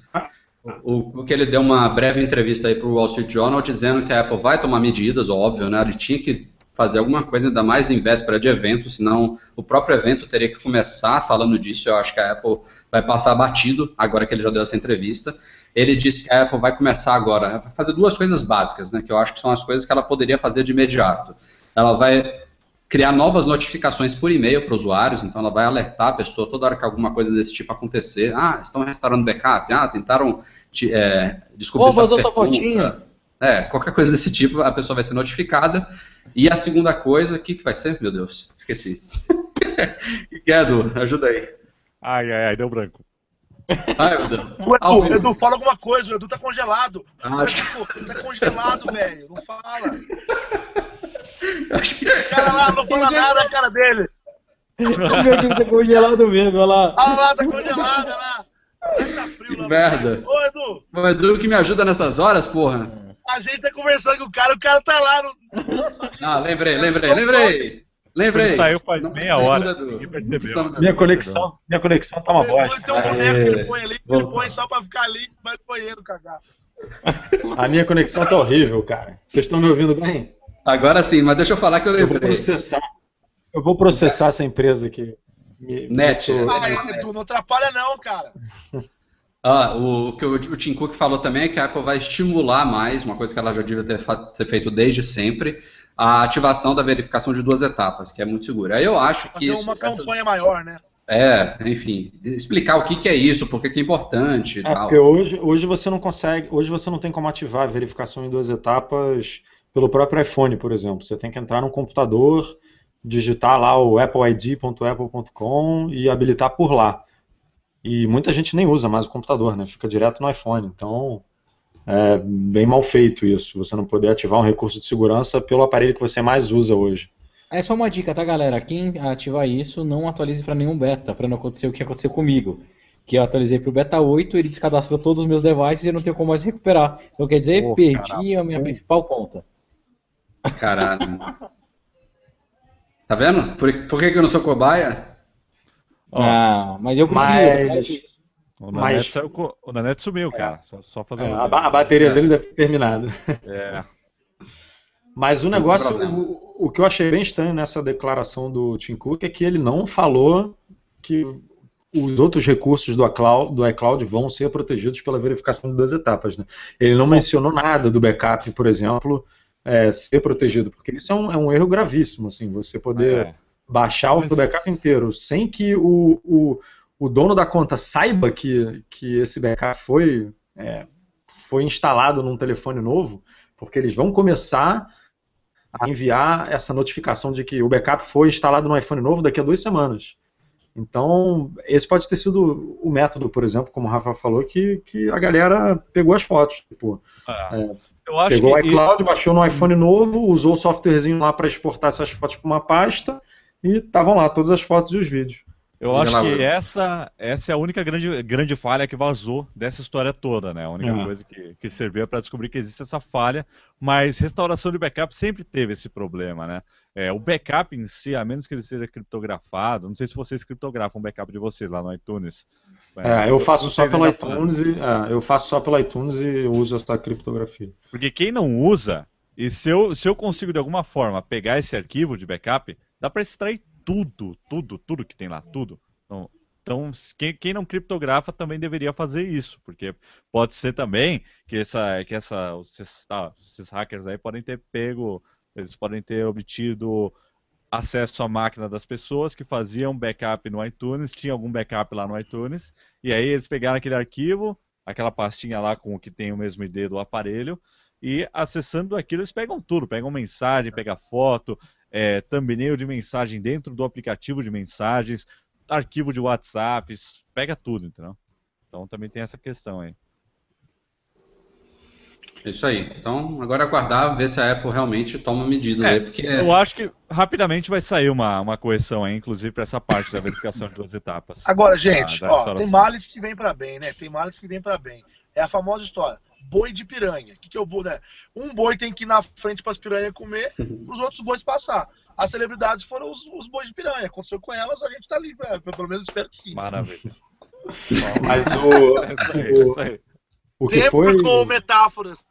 o, que ele deu uma breve entrevista aí para o Wall Street Journal dizendo que a Apple vai tomar medidas, óbvio, né? Ele tinha que fazer alguma coisa, ainda mais em véspera de evento, senão o próprio evento teria que começar falando disso. Eu acho que a Apple vai passar batido, agora que ele já deu essa entrevista. Ele disse que a Apple vai começar agora a fazer duas coisas básicas, né? Que eu acho que são as coisas que ela poderia fazer de imediato. Ela vai criar novas notificações por e-mail para usuários, então ela vai alertar a pessoa toda hora que alguma coisa desse tipo acontecer. Ah, estão restaurando backup, ah, tentaram te, é, descobrir. Oh, vazou sua fotinha. É, qualquer coisa desse tipo, a pessoa vai ser notificada. E a segunda coisa, o que, que vai ser? Meu Deus, esqueci. O que é, Edu? Ajuda aí. Ai, ai, ai, deu branco. Ai, meu Deus. O Edu, Edu, fala alguma coisa, o Edu tá congelado. Ah, Edu, você tá congelado, velho, não fala. Acho que o cara lá não fala nada na cara dele. Meu Deus, tá congelado mesmo, olha lá. Olha lá, tá congelado, olha lá. Tá frio lá. Merda. Ô, Edu. O Edu que me ajuda nessas horas, porra. A gente tá conversando com o cara, o cara tá lá no. Ah, lembrei, lembrei, lembrei. Lembrei. Ele saiu faz não meia hora. Do... Minha conexão, minha conexão tá uma bosta. Tem um boneco que ele põe ali, ele põe só pra ficar ali, vai no banheiro cagar. A minha conexão tá horrível, cara. Vocês estão me ouvindo bem? Agora sim, mas deixa eu falar que eu lembrei. Eu vou processar, eu vou processar essa empresa aqui. Me, Net. Me... Ah, tu não atrapalha não, cara. Ah, o, que o, o Tim Cook falou também é que a Apple vai estimular mais, uma coisa que ela já devia ter, ter feito desde sempre, a ativação da verificação de duas etapas, que é muito segura. Aí eu acho que Fazer isso, uma campanha maior, né? É, enfim, explicar o que, que é isso, por que, que é importante. É, tal. porque hoje, hoje você não consegue, hoje você não tem como ativar a verificação em duas etapas pelo próprio iPhone, por exemplo. Você tem que entrar no computador, digitar lá o appleid.apple.com e habilitar por lá. E muita gente nem usa mais o computador, né? Fica direto no iPhone. Então, é bem mal feito isso. Você não poder ativar um recurso de segurança pelo aparelho que você mais usa hoje. É só uma dica, tá, galera? Quem ativar isso, não atualize para nenhum beta, para não acontecer o que aconteceu comigo. Que eu atualizei para o beta 8, ele descadastrou todos os meus devices e eu não tenho como mais recuperar. Então quer dizer, oh, perdi caramba. a minha principal conta. Caralho. tá vendo? Por, por que, que eu não sou cobaia? Ah, mas eu preciso. Mas... O Nanete, mas... saiu, o Nanete sumiu, cara. Só, só fazer é, um... a, a, bateria é. dele deve ter terminado. É. Mas o negócio, o, o, que eu achei bem estranho nessa declaração do Tim Cook é que ele não falou que os outros recursos do iCloud, do iCloud vão ser protegidos pela verificação de duas etapas. Né? Ele não mencionou nada do backup, por exemplo, é, ser protegido, porque isso é um, é um, erro gravíssimo, assim, você poder é. baixar o backup inteiro sem que o, o, o, dono da conta saiba que, que esse backup foi, é, foi instalado num telefone novo, porque eles vão começar a enviar essa notificação de que o backup foi instalado no iPhone novo daqui a duas semanas. Então, esse pode ter sido o método, por exemplo, como o Rafa falou, que, que a galera pegou as fotos. Tipo, é. é acho Pegou o iCloud, baixou no iPhone novo, usou o softwarezinho lá para exportar essas fotos para uma pasta e estavam lá todas as fotos e os vídeos. Eu acho que essa, essa é a única grande, grande falha que vazou dessa história toda, né? A única uhum. coisa que, que serviu para descobrir que existe essa falha, mas restauração de backup sempre teve esse problema, né? É, o backup em si, a menos que ele seja criptografado, não sei se vocês criptografam o backup de vocês lá no iTunes. É, eu faço só pelo iTunes e, é, eu faço só pelo iTunes e uso essa criptografia. Porque quem não usa, e se eu, se eu consigo de alguma forma pegar esse arquivo de backup, dá para extrair tudo, tudo, tudo que tem lá, tudo. Então, Então, quem, quem, não criptografa também deveria fazer isso, porque pode ser também que, essa, que essa, esses, ah, esses hackers aí podem ter pego, eles podem ter obtido acesso à máquina das pessoas que faziam backup no iTunes, tinha algum backup lá no iTunes, e aí eles pegaram aquele arquivo, aquela pastinha lá com o que tem o mesmo ID do aparelho, e acessando aquilo eles pegam tudo, pegam mensagem, pegam foto, é, thumbnail de mensagem dentro do aplicativo de mensagens, arquivo de WhatsApp, pega tudo, entendeu? Então também tem essa questão aí. É isso aí. Então, agora aguardar, ver se a Apple realmente toma medidas é, aí, porque... Eu acho que rapidamente vai sair uma, uma correção aí, inclusive para essa parte da verificação de duas etapas. Agora, gente, da, da ó, tem males que vem para bem, né? Tem males que vem para bem. É a famosa história, boi de piranha. O que, que é o boi, né? Um boi tem que ir na frente para as piranhas comer, os outros bois passar. As celebridades foram os, os bois de piranha. Aconteceu com elas, a gente tá ali, pra, pelo menos espero que sim. Maravilha. Mas o, é isso aí, o, isso aí. O que Sempre foi... com metáforas.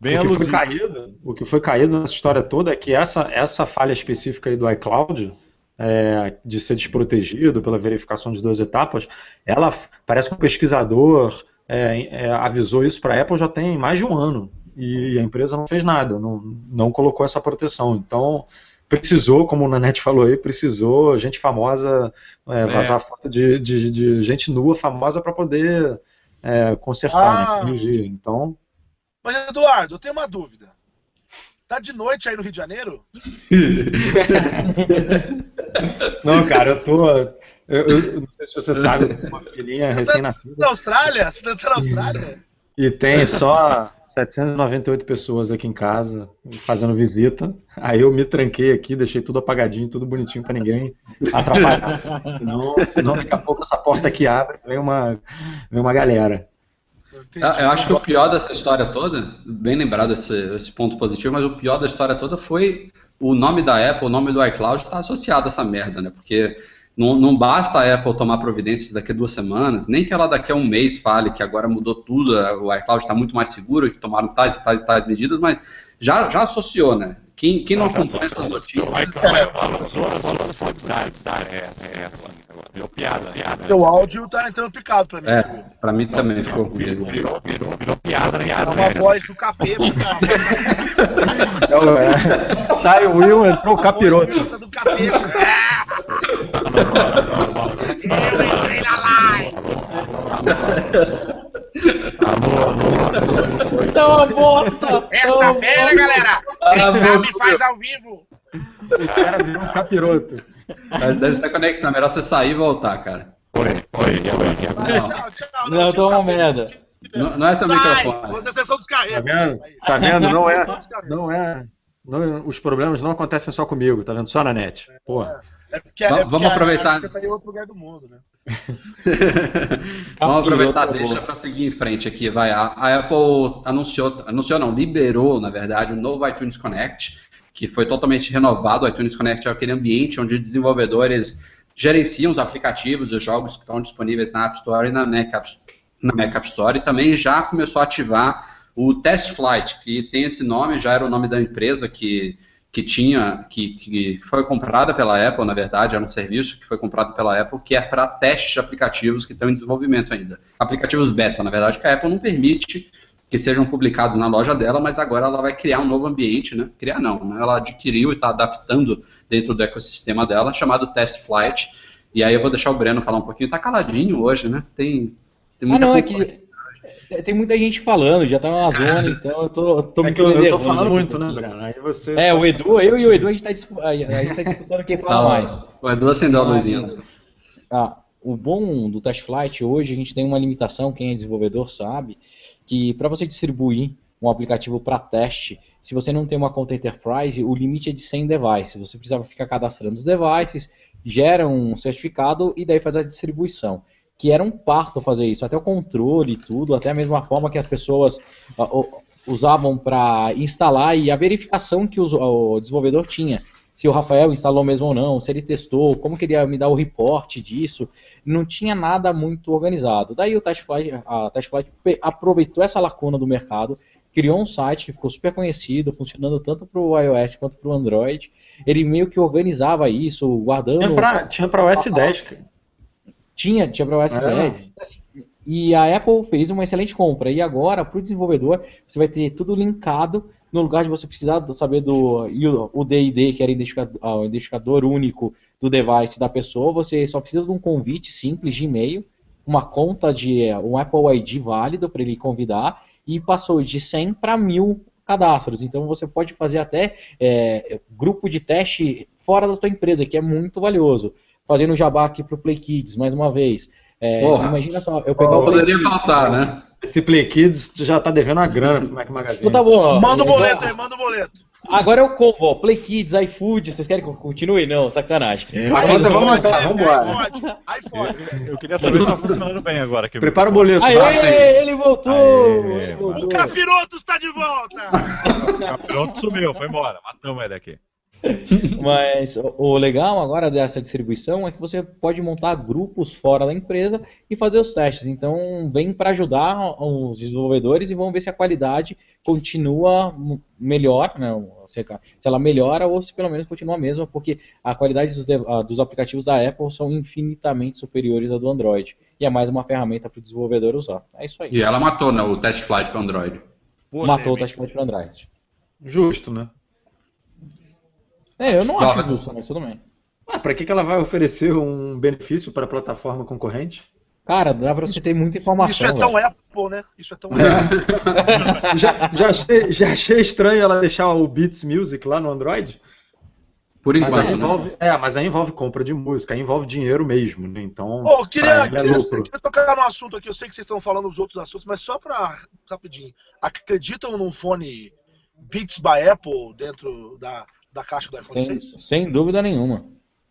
Bem o, que foi caído, o que foi caído nessa história toda é que essa, essa falha específica aí do iCloud, é, de ser desprotegido pela verificação de duas etapas, ela parece que um pesquisador é, é, avisou isso para a Apple já tem mais de um ano e a empresa não fez nada, não, não colocou essa proteção. Então precisou, como o Nanete falou aí, precisou gente famosa é, vazar é. foto de, de, de, gente nua famosa para poder é, consertar, né, ah, né, Então. Mas Eduardo, eu tenho uma dúvida. Tá de noite aí no Rio de Janeiro? não, cara, eu tô. Eu, eu, não sei se você sabe, eu uma filhinha tá recém-nascida. Na Austrália? Você tá na Austrália? E tem só 798 pessoas aqui em casa fazendo visita. Aí eu me tranquei aqui, deixei tudo apagadinho, tudo bonitinho para ninguém atrapalhar. senão, senão daqui a pouco essa porta aqui abre vem uma, vem uma galera. Eu acho que o pior dessa história toda, bem lembrado esse, esse ponto positivo, mas o pior da história toda foi o nome da Apple, o nome do iCloud estar tá associado a essa merda, né? Porque não, não, basta a Apple tomar providências daqui a duas semanas, nem que ela daqui a um mês fale que agora mudou tudo, o iCloud está muito mais seguro, que tomaram tais e tais e tais medidas, mas já, já associou, né? Quem, quem não acompanha essas notícias. O Virou piada. O áudio tá entrando picado pra mim. É, pra mim também ficou virou, virou, virou, virou piada. É uma voz do capeta. é. Sai o Will, entrou o capiroto. do capeta. Eu entrei na live. Alô, alô, alô. Tá uma bosta. Esta feira, galera. Quem sabe faz ao vivo. O cara virou um capiroto. Mas dessa conexão, é melhor você sair e voltar, cara. Oi, oi, oi. Não, tchau, tchau. Não, tô uma merda. Não, não é seu Sai, microfone. Você é sessão descarrega. Tá vendo? Tá vendo? Não é. Não é. Não, os problemas não acontecem só comigo, tá vendo? Só na net. Porra. É porque, é porque vamos aproveitar. Você tá em outro lugar do mundo, né? vamos aproveitar, deixa para seguir em frente aqui, vai. A, a, Apple anunciou, anunciou não, liberou, na verdade, o novo iTunes Connect, que foi totalmente renovado. O iTunes Connect é aquele ambiente onde desenvolvedores gerenciam os aplicativos, os jogos que estão disponíveis na App Store e na Mac App, na Mac App Store, e também já começou a ativar o Test Flight, que tem esse nome, já era o nome da empresa que que tinha, que, que foi comprada pela Apple, na verdade, era um serviço que foi comprado pela Apple, que é para testes de aplicativos que estão em desenvolvimento ainda. Aplicativos beta, na verdade, que a Apple não permite que sejam publicados na loja dela, mas agora ela vai criar um novo ambiente, né? Criar não, né? ela adquiriu e está adaptando dentro do ecossistema dela, chamado Test Flight. E aí eu vou deixar o Breno falar um pouquinho. Está caladinho hoje, né? Tem, tem muita ah, não, é que tem muita gente falando, já tá na zona, então eu tô, tô é me que eu, eu tô falando muito, né, Breno? Aí você é, o Edu, eu e o Edu, a gente tá, a gente tá disputando quem fala mais. O Edu acendeu a luzinha. Ah, o bom do Test Flight hoje, a gente tem uma limitação, quem é desenvolvedor sabe, que para você distribuir um aplicativo para teste, se você não tem uma conta Enterprise, o limite é de 100 devices. Você precisava ficar cadastrando os devices, gera um certificado e daí faz a distribuição que era um parto fazer isso, até o controle e tudo, até a mesma forma que as pessoas uh, usavam para instalar e a verificação que o desenvolvedor tinha. Se o Rafael instalou mesmo ou não, se ele testou, como que ele ia me dar o reporte disso, não tinha nada muito organizado. Daí o Testflight, a Testflight aproveitou essa lacuna do mercado, criou um site que ficou super conhecido, funcionando tanto para o iOS quanto para o Android. Ele meio que organizava isso, guardando. Tinha para o OS 10, cara. Tinha, tinha para o OS é. 10. E a Apple fez uma excelente compra. E agora, para o desenvolvedor, você vai ter tudo linkado. No lugar de você precisar saber do o DID, que era o identificador único do device da pessoa, você só precisa de um convite simples de e-mail, uma conta de um Apple ID válido para ele convidar, e passou de 100 para 1000 cadastros. Então você pode fazer até é, grupo de teste fora da sua empresa, que é muito valioso. Fazendo jabá aqui para o Play Kids, mais uma vez. É, imagina só, eu pegar oh, o Poderia faltar, né? Esse Play Kids já tá devendo a grana pro Mac Magazine. Então tá bom. Manda o boleto aí, manda o boleto. Agora é o combo, ó. Play Kids, iFood, vocês querem que eu continue? Não, sacanagem. É, vamos, vamos, vamos embora. iFood. Eu queria saber se tá funcionando bem agora. Que Prepara o boleto. Aê, tá? ele voltou! Aê, ele voltou. O Capiroto está de volta! o Capiroto sumiu, foi embora. Matamos ele aqui. Mas o legal agora dessa distribuição é que você pode montar grupos fora da empresa e fazer os testes. Então, vem para ajudar os desenvolvedores e vamos ver se a qualidade continua melhor, né? se ela melhora ou se pelo menos continua a mesma, porque a qualidade dos, dos aplicativos da Apple são infinitamente superiores à do Android. E é mais uma ferramenta para o desenvolvedor usar. É isso aí. E ela matou né, o test flight para Android. Matou o test flight para Android. Justo, né? É, eu não acho justo, mas tudo bem. Ah, pra que, que ela vai oferecer um benefício para a plataforma concorrente? Cara, dá pra você ter muita informação. Isso é tão. Apple, né? Isso é tão é. já, já, achei, já achei estranho ela deixar o Beats Music lá no Android? Por enquanto. Mas né? envolve, né? É, mas aí envolve compra de música, aí envolve dinheiro mesmo, né? Então. Oh, queria, é queria, queria, tocar no assunto aqui, eu sei que vocês estão falando os outros assuntos, mas só pra. rapidinho. Acreditam num fone Beats by Apple dentro da da caixa do iPhone sem, 6? Sem dúvida nenhuma.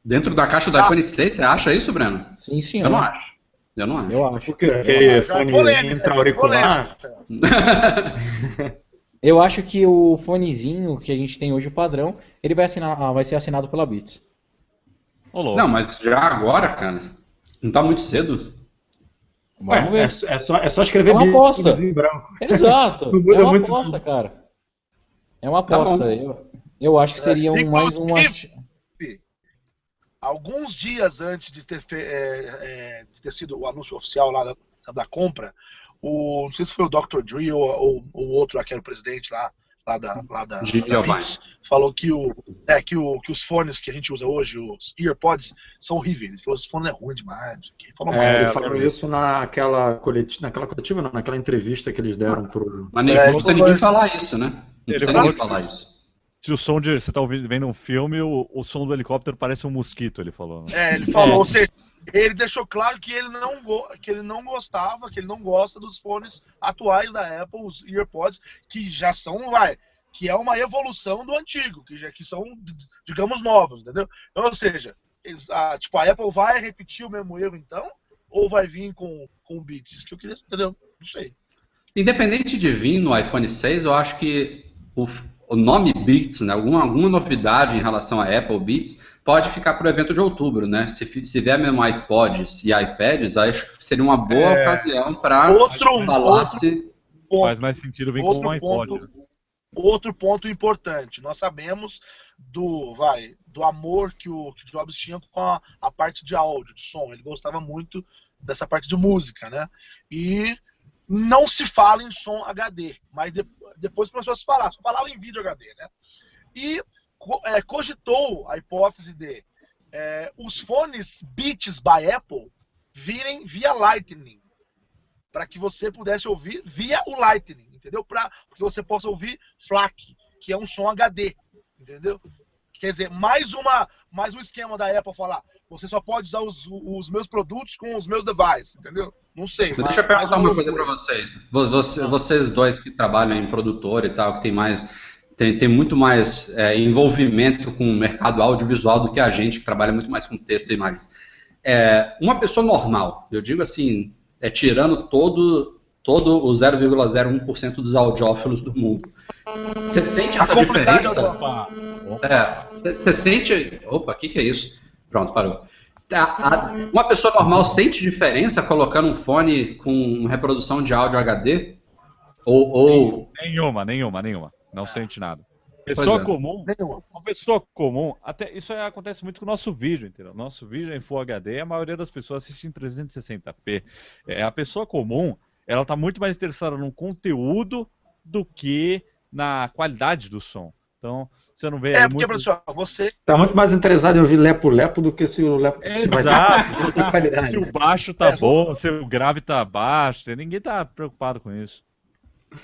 Dentro da caixa do ah, iPhone 6, você acha isso, Breno? Sim, sim. Eu não acho. Eu não acho. Eu acho. Porque é fonezinho auricular. Eu acho que o fonezinho que a gente tem hoje, o padrão, ele vai, assinar, ah, vai ser assinado pela Beats. não, mas já agora, cara, não tá muito cedo. Vamos ver. É, é, só, é só escrever é uma aposta. Exato. é uma aposta, cara. É uma tá aposta. Tá eu, eu acho que seria um, mais uma. Alguns dias antes de ter, fe... é, é, de ter sido o anúncio oficial lá da, da compra, o, não sei se foi o Dr. Dre ou, o outro, aquele presidente lá, lá da, lá da, da Beats, falou que, o, é, que, o, que os fones que a gente usa hoje, os EarPods, são horríveis. Ele falou que esse fone é ruim demais. Ele falou, é, ele falou isso naquela coletiva, naquela coletiva, não, naquela entrevista que eles deram pro. Mas nem é, você ninguém falar isso, né? Não ele falou falar isso se o som de. Você tá ouvindo, vendo um filme, o, o som do helicóptero parece um mosquito, ele falou. Né? É, ele falou, é. ou seja, ele deixou claro que ele, não que ele não gostava, que ele não gosta dos fones atuais da Apple, os EarPods, que já são, vai, que é uma evolução do antigo, que já que são, digamos, novos, entendeu? Então, ou seja, a, tipo, a Apple vai repetir o mesmo erro então? Ou vai vir com, com Beats? Que eu queria, entendeu? Não sei. Independente de vir no iPhone 6, eu acho que o, o nome Beats, né, alguma, alguma novidade em relação a Apple Beats, pode ficar para o evento de outubro, né? Se, se vier mesmo iPods e iPads, acho que seria uma boa é... ocasião para falar se... Ponto, Faz mais sentido vir com um iPod. Ponto, outro ponto importante, nós sabemos do, vai, do amor que o, que o Jobs tinha com a, a parte de áudio, de som. Ele gostava muito dessa parte de música, né? E não se fala em som HD, mas de, depois começou a se falar, só falava em vídeo HD, né? E é, cogitou a hipótese de é, os fones Beats by Apple virem via Lightning, para que você pudesse ouvir via o Lightning, entendeu? Pra, porque você possa ouvir FLAC, que é um som HD, entendeu? Quer dizer, mais, uma, mais um esquema da Apple falar, você só pode usar os, os meus produtos com os meus devices, entendeu? Não sei. Mas, deixa eu perguntar uma coisa para vocês. Você, vocês dois que trabalham em produtor e tal, que tem mais tem, tem muito mais é, envolvimento com o mercado audiovisual do que a gente, que trabalha muito mais com texto e imagens. É, uma pessoa normal, eu digo assim, é tirando todo todo o 0,01% dos audiófilos do mundo. Você sente essa diferença? É, você sente. Opa, o que, que é isso? Pronto, parou. Uma pessoa normal sente diferença colocando um fone com reprodução de áudio HD? Ou, ou... Nenhuma, nenhuma, nenhuma. Não sente nada. Pessoa é. comum, uma pessoa comum, até isso acontece muito com o nosso vídeo, entendeu? Nosso vídeo é em Full HD, a maioria das pessoas assiste em 360p. É, a pessoa comum, ela está muito mais interessada no conteúdo do que na qualidade do som. Então, você não vê. É, porque, muito... professor, você. Tá muito mais interessado em ouvir lepo-lepo do que se o lepo. Exato. Vai... se o baixo tá é, bom, se o grave tá baixo. Ninguém tá preocupado com isso.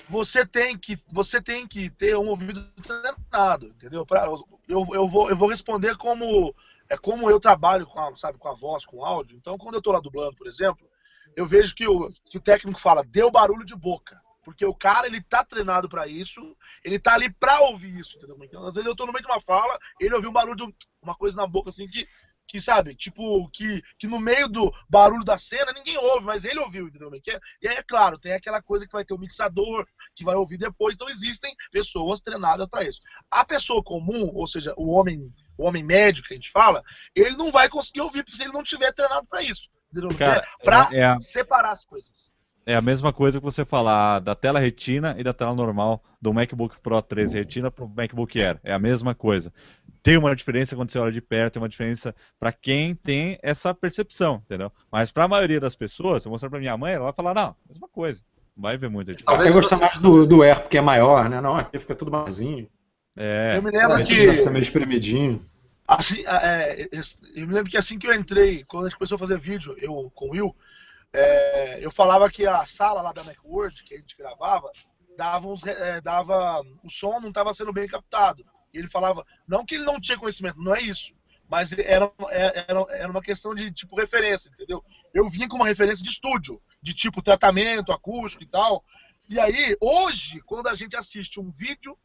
Você tem que, você tem que ter um ouvido treinado, entendeu? Pra, eu, eu, vou, eu vou responder como é como eu trabalho com a, sabe, com a voz, com o áudio. Então, quando eu tô lá dublando, por exemplo, eu vejo que o, que o técnico fala, deu barulho de boca. Porque o cara, ele tá treinado para isso, ele tá ali pra ouvir isso, entendeu? Então, às vezes eu tô no meio de uma fala, ele ouviu um barulho, de uma coisa na boca assim que, que sabe, tipo, que, que no meio do barulho da cena ninguém ouve, mas ele ouviu, entendeu? E aí, é claro, tem aquela coisa que vai ter o um mixador, que vai ouvir depois, então existem pessoas treinadas para isso. A pessoa comum, ou seja, o homem, o homem médio que a gente fala, ele não vai conseguir ouvir se ele não tiver treinado para isso. Cara, pra é, é... separar as coisas. É a mesma coisa que você falar da tela retina e da tela normal do MacBook Pro 13 retina para o MacBook Air. É a mesma coisa. Tem uma diferença quando você olha de perto, tem uma diferença para quem tem essa percepção, entendeu? Mas para a maioria das pessoas, se eu mostrar para minha mãe, ela vai falar, não, mesma coisa. Não vai ver muita diferença. Talvez gostar mais do, do Air porque é maior, né? Não, aqui fica tudo maiorzinho. É. Eu me lembro que... Fica meio espremidinho. Assim, é, é, eu me lembro que assim que eu entrei, quando a gente começou a fazer vídeo, eu com o Will, é, eu falava que a sala lá da Macworld, que a gente gravava, dava, uns, é, dava o som não estava sendo bem captado. E ele falava, não que ele não tinha conhecimento, não é isso. Mas era, é, era, era uma questão de tipo referência, entendeu? Eu vinha com uma referência de estúdio, de tipo tratamento acústico e tal. E aí, hoje, quando a gente assiste um vídeo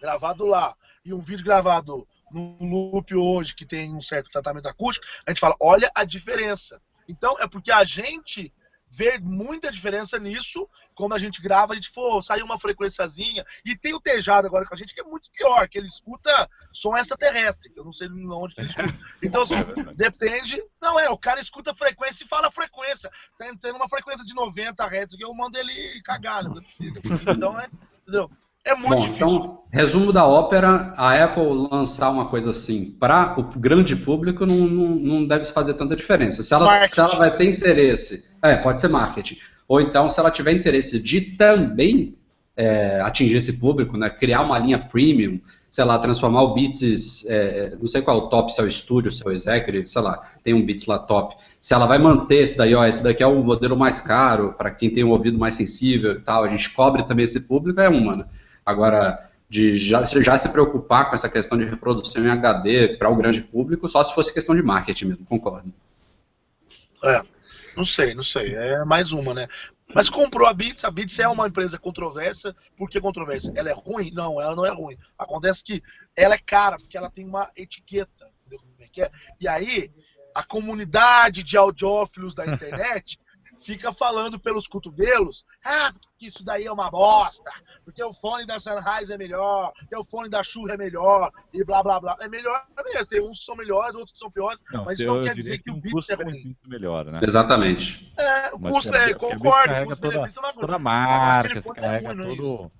gravado lá e um vídeo gravado no loop hoje, que tem um certo tratamento acústico, a gente fala, olha a diferença. Então, é porque a gente vê muita diferença nisso. Quando a gente grava, a gente for sair uma frequenciazinha. E tem o Tejado agora com a gente, que é muito pior, que ele escuta som extraterrestre. Eu não sei onde ele escuta. Então, assim, é depende. Não, é, o cara escuta frequência e fala frequência. Tem, tem uma frequência de 90 Hz que eu mando ele cagar, não é possível. Então, é. Entendeu? É muito Bom, difícil. Então, resumo da ópera, a Apple lançar uma coisa assim para o grande público não, não, não, deve fazer tanta diferença. Se ela, se ela vai ter interesse, é, pode ser marketing. Ou então, se ela tiver interesse de também é, atingir esse público, né, criar uma linha premium, sei lá, transformar o Beats, é, não sei qual é o top, se é o Studio, se é o Executive, sei lá, tem um Beats lá top. Se ela vai manter esse daí, ó, esse daqui é o modelo mais caro, para quem tem um ouvido mais sensível e tal, a gente cobre também esse público, é uma, né? Agora, de já, já se preocupar com essa questão de reprodução em HD para o grande público, só se fosse questão de marketing mesmo, concordo. É, não sei, não sei. É mais uma, né? Mas comprou a Bits, a Bits é uma empresa controversa. Por que controversa? Ela é ruim? Não, ela não é ruim. Acontece que ela é cara, porque ela tem uma etiqueta. Entendeu como é que é? E aí, a comunidade de audiófilos da internet fica falando pelos cotovelos, ah, que isso daí é uma bosta, porque o fone da Sunrise é melhor, porque o fone da Shure é melhor, e blá blá blá. É melhor mesmo, tem uns que são melhores, outros que são piores, não, mas isso não quer dizer que, que o Beats é ruim. melhor, né? Exatamente. É, o custo, é, concordo, o custo-benefício é uma coisa. Toda a marca, carrega é ruim, todo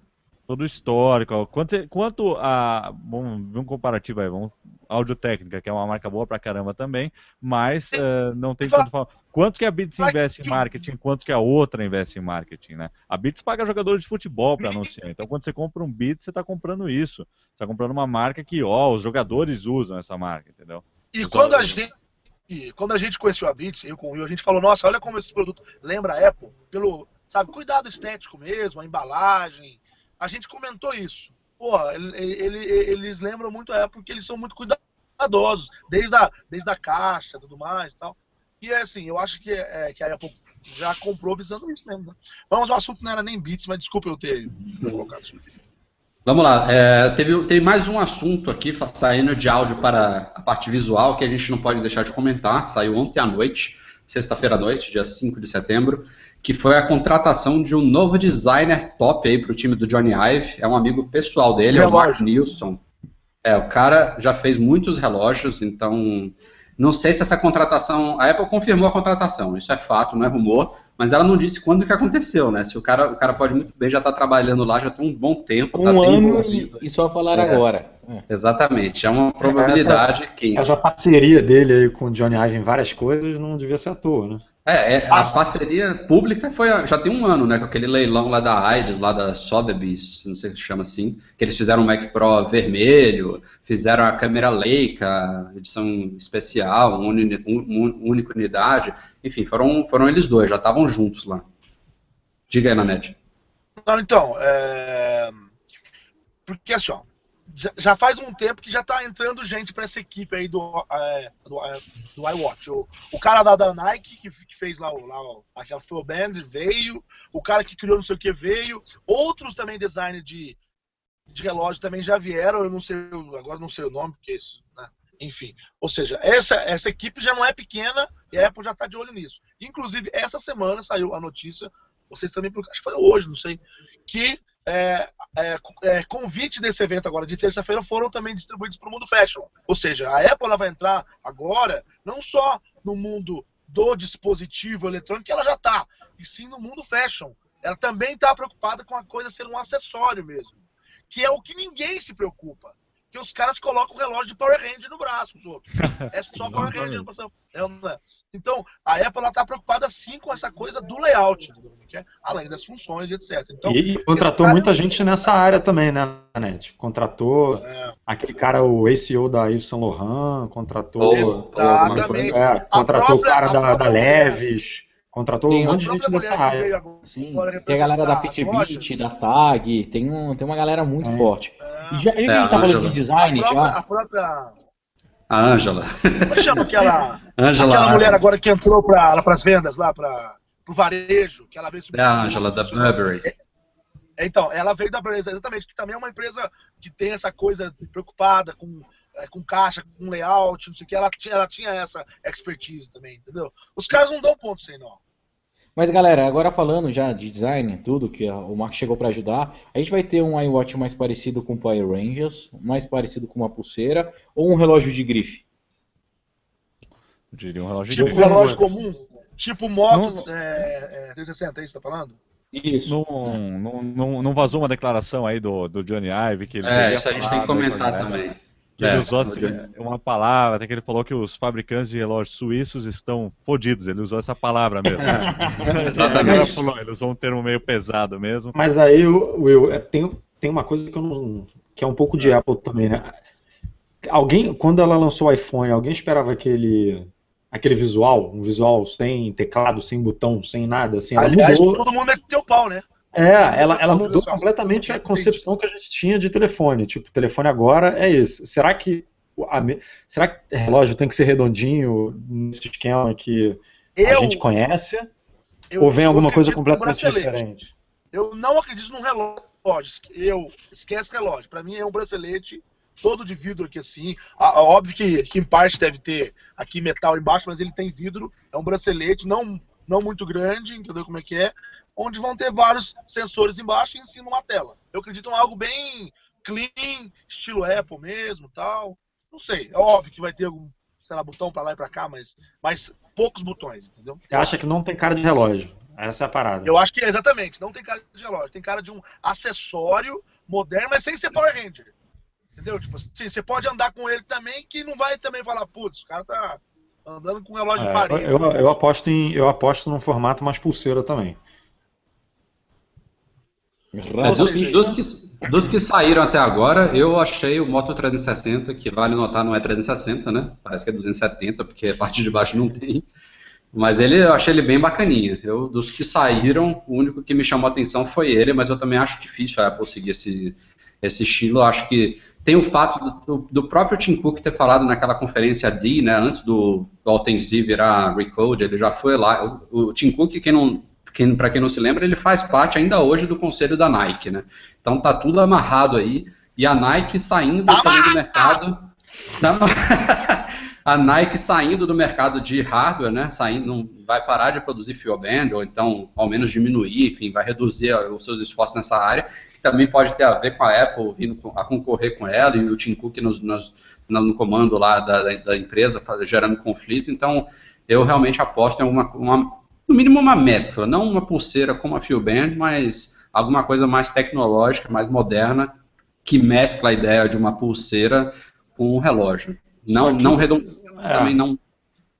todo histórico. Quanto, quanto a. Vamos ver um comparativo aí, vamos. Audio Técnica, que é uma marca boa pra caramba também, mas uh, não tem tanto falar. Quanto que a Beats investe em marketing, quanto que a outra investe em marketing, né? A Beats paga jogadores de futebol para anunciar. Então, quando você compra um Beats, você está comprando isso. Você está comprando uma marca que, ó, os jogadores usam essa marca, entendeu? E quando a gente e quando a gente conheceu a Beats, eu com o Will, a gente falou, nossa, olha como esse produto lembra a Apple, pelo, sabe, cuidado estético mesmo, a embalagem, a gente comentou isso. Porra, ele, ele, eles lembram muito a Apple porque eles são muito cuidadosos, desde a, desde a caixa tudo mais tal. E é assim, eu acho que, é, que a Apple já comprou visando isso mesmo. Né? Vamos, o assunto não era nem bits, mas desculpa eu ter colocado isso aqui. Vamos lá, é, teve, tem mais um assunto aqui saindo de áudio para a parte visual que a gente não pode deixar de comentar. Saiu ontem à noite, sexta-feira à noite, dia 5 de setembro que foi a contratação de um novo designer top aí para o time do Johnny Ive. É um amigo pessoal dele, é o Mark Nilsson. É, o cara já fez muitos relógios, então Não sei se essa contratação. A Apple confirmou a contratação, isso é fato, não é rumor, mas ela não disse quando que aconteceu, né? Se o cara, o cara pode muito bem já estar tá trabalhando lá, já tem um bom tempo. Tá um tá ano e, e, só falar é, agora. É. Exatamente, é uma probabilidade essa, Essa parceria dele aí com o Johnny Ive em várias coisas não devia ser à toa, né? É, é a parceria pública foi já tem um ano, né? Com aquele leilão lá da AIDS, lá da Sotheby's, não sei se chama assim, que eles fizeram o Mac Pro vermelho, fizeram a câmera Leica, edição especial, uma un, única unidade, enfim, foram, foram eles dois, já estavam juntos lá. Diga aí, Nanete. Não, então, é... porque assim, ó, já faz um tempo que já tá entrando gente para essa equipe aí do, é, do, é, do iWatch. O, o cara da, da Nike, que, que, fez lá, lá aquela Full Band, veio. O cara que criou não sei o que veio. Outros também design de, de relógio também já vieram. Eu não sei, agora não sei o nome, porque isso, né? Enfim, ou seja, essa, essa equipe já não é pequena e a Apple já está de olho nisso. Inclusive, essa semana saiu a notícia, vocês também, acho que foi hoje, não sei, que é, é, é, convites desse evento agora de terça-feira foram também distribuídos para o mundo fashion. Ou seja, a Apple vai entrar agora não só no mundo do dispositivo eletrônico, que ela já está, e sim no mundo fashion. Ela também está preocupada com a coisa ser um acessório mesmo, que é o que ninguém se preocupa que os caras colocam o relógio de Power Ranger no braço, os outros. É só Power Ranger. É? Então, a Apple está preocupada sim com essa coisa do layout, é, além das funções e etc. Então, e contratou muita gente nessa área também, né, Net? Contratou é. aquele cara, o ACO da Yves Saint Laurent, contratou, Exatamente. É, contratou própria, o cara da, da Leves. Contratou tem um monte de gente nessa área. Sim, tem a galera da Fitbit, da TAG, tem, um, tem uma galera muito é. forte. E já, é, a gente tá falando de design, a própria, já... A própria... A Ângela. Como chama aquela, Angela, aquela mulher agora que entrou para as vendas lá, para o varejo, que ela veio É a Ângela, da Burberry. É, então, ela veio da Burberry, exatamente, que também é uma empresa que tem essa coisa preocupada com é, com caixa, com layout, não sei o que, ela, ela tinha essa expertise também, entendeu? Os caras não dão ponto sem nó. Mas galera, agora falando já de design, tudo que o Mark chegou para ajudar, a gente vai ter um iWatch mais parecido com o Power Rangers, mais parecido com uma pulseira ou um relógio de grife? Eu diria um relógio tipo de grife. Tipo relógio comum, tipo moto não... é, é, 360, é isso que tá falando? Isso. Não, não, não, não, vazou uma declaração aí do, do Johnny Ive que ele É, isso a gente tem que comentar também. Que ele é, usou assim, uma palavra, até que ele falou que os fabricantes de relógios suíços estão fodidos. Ele usou essa palavra mesmo. Exatamente. Falou, ele usou um termo meio pesado mesmo. Mas aí, Will, é, tem, tem uma coisa que eu não. que é um pouco de Apple também, né? Alguém, quando ela lançou o iPhone, alguém esperava aquele aquele visual, um visual sem teclado, sem botão, sem nada, assim, Aliás, mudou. todo mundo meteu pau, né? É, ela, ela mudou completamente a concepção que a gente tinha de telefone. Tipo, telefone agora é esse. Será que a, será que relógio tem que ser redondinho nesse esquema que eu, a gente conhece? Eu, ou vem alguma coisa completamente diferente? Eu não acredito num relógio. Eu esquece relógio. Para mim é um bracelete todo de vidro aqui assim. óbvio que, que em parte deve ter aqui metal embaixo, mas ele tem vidro. É um bracelete, não não muito grande, entendeu como é que é? onde vão ter vários sensores embaixo e em cima uma tela. Eu acredito em algo bem clean, estilo Apple mesmo, tal. Não sei, é óbvio que vai ter algum, sei lá, botão para lá e para cá, mas, mas poucos botões, entendeu? Você acha que não tem cara de relógio? Essa é a parada. Eu acho que exatamente, não tem cara de relógio, tem cara de um acessório moderno, mas sem ser Power Ranger. Entendeu? Tipo assim, você pode andar com ele também, que não vai também falar, putz, o cara tá andando com relógio é, de parede. Eu, eu, eu, aposto em, eu aposto num formato mais pulseira também. É, dos, dos, que, dos que saíram até agora, eu achei o Moto 360, que vale notar não é 360, né? Parece que é 270, porque a parte de baixo não tem. Mas ele, eu achei ele bem bacaninha. Eu, dos que saíram, o único que me chamou a atenção foi ele, mas eu também acho difícil a Apple seguir esse, esse estilo. Acho que tem o fato do, do, próprio Tim Cook ter falado naquela conferência D, né, antes do, do Altenzi virar Recode, ele já foi lá. O, o Tim Cook, quem não quem, para quem não se lembra, ele faz parte ainda hoje do conselho da Nike, né? Então tá tudo amarrado aí. E a Nike saindo tá do mercado. Tá, a Nike saindo do mercado de hardware, né? Saindo, não vai parar de produzir band ou então ao menos diminuir, enfim, vai reduzir os seus esforços nessa área, que também pode ter a ver com a Apple vindo a concorrer com ela e o Tim Cook nos, nos, no comando lá da, da empresa, gerando conflito. Então, eu realmente aposto em uma, uma, no mínimo uma mescla, não uma pulseira como a Band, mas alguma coisa mais tecnológica, mais moderna, que mescla a ideia de uma pulseira com um relógio. Não, que, não redondo, é. também não.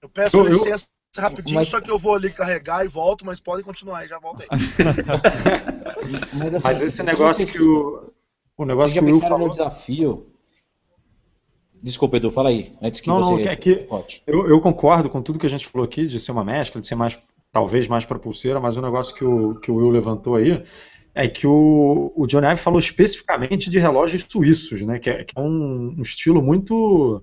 Eu peço eu, licença eu, rapidinho, mas... só que eu vou ali carregar e volto, mas podem continuar aí, já volto aí. mas, assim, mas, esse negócio que o. O negócio Vocês já que pensaram falou... no desafio Desculpa, Edu, fala aí, antes que não, você. Não, é que eu, eu, concordo com tudo que a gente falou aqui, de ser uma mescla, de ser mais, talvez mais para pulseira, mas o negócio que o, que o Will levantou aí é que o, o Johnny Ive falou especificamente de relógios suíços, né? Que é, que é um, um, estilo muito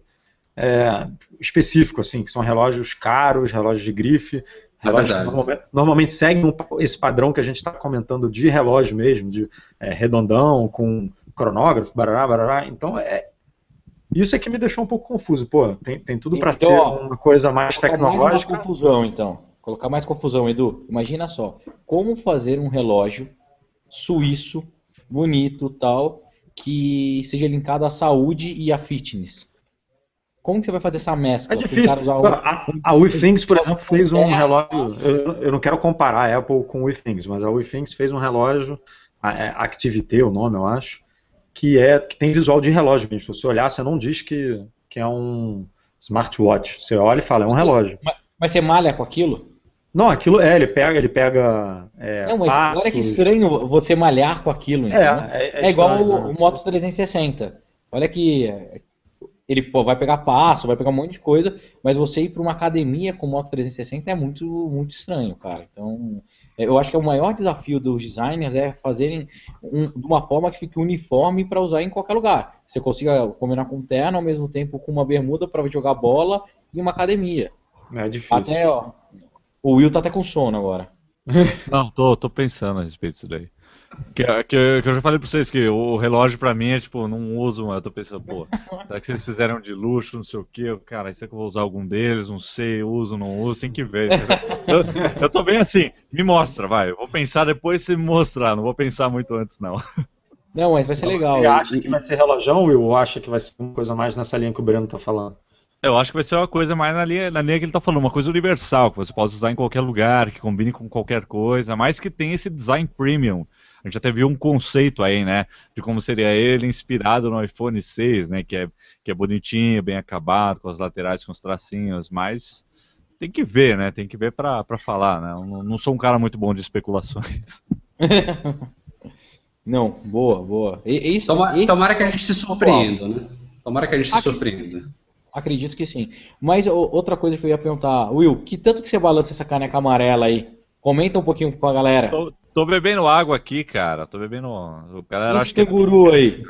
é, específico, assim, que são relógios caros, relógios de grife, é relógios que normalmente, normalmente seguem esse padrão que a gente está comentando de relógio mesmo, de é, redondão, com cronógrafo, barará, barará. Então é, isso é que me deixou um pouco confuso. Pô, tem, tem tudo para então, ser uma coisa mais tecnológica. Mais confusão, então. Colocar mais confusão, Edu. Imagina só, como fazer um relógio suíço, bonito, tal, que seja linkado à saúde e à fitness. Como que você vai fazer essa mescla? É difícil. A, a WeThings, por exemplo, fez um relógio. Eu, eu, não quero comparar a Apple com o WeThings, mas a WeThings fez um relógio, é, Activity, o nome, eu acho, que é que tem visual de relógio mesmo. Se você olhar, você não diz que, que é um smartwatch. Você olha e fala, é um relógio. Mas, mas você malha com aquilo? Não, aquilo é, ele pega, ele pega. É, não, mas passos. olha que estranho você malhar com aquilo, é, é, é, é, igual estranho, o, né? o Moto 360. Olha que ele pô, vai pegar passo, vai pegar um monte de coisa, mas você ir para uma academia com Moto 360 é muito, muito estranho, cara. Então, é, eu acho que é o maior desafio dos designers é fazerem um, de uma forma que fique uniforme para usar em qualquer lugar. Você consiga combinar com um terno ao mesmo tempo com uma bermuda para jogar bola em uma academia. É difícil. Até, ó, o Will tá até com sono agora. Não, tô, tô pensando a respeito disso daí. Que, que, que, eu já falei pra vocês que o relógio pra mim é tipo, não uso, mas eu tô pensando, pô, será que vocês fizeram de luxo, não sei o que, cara, será que eu vou usar algum deles, não sei, uso, não uso, tem que ver. Eu, eu tô bem assim, me mostra, vai, eu vou pensar depois se me mostrar, não vou pensar muito antes não. Não, mas vai ser legal. Você acha que vai ser relógio, ou acha que vai ser uma coisa mais nessa linha que o Breno tá falando? Eu acho que vai ser uma coisa mais na linha, na linha que ele está falando, uma coisa universal, que você pode usar em qualquer lugar, que combine com qualquer coisa, mas que tem esse design premium. A gente até viu um conceito aí, né, de como seria ele inspirado no iPhone 6, né, que é, que é bonitinho, bem acabado, com as laterais com os tracinhos, mas tem que ver, né, tem que ver para falar, né, eu não, não sou um cara muito bom de especulações. não, boa, boa. E, isso, tomara, tomara que a gente se surpreenda, né? Tomara que a gente se surpreenda. Acredito que sim. Mas outra coisa que eu ia perguntar, Will, que tanto que você balança essa caneca amarela aí? Comenta um pouquinho com a galera. Tô, tô bebendo água aqui, cara. Tô bebendo. O galera Esse acha que é guru aí.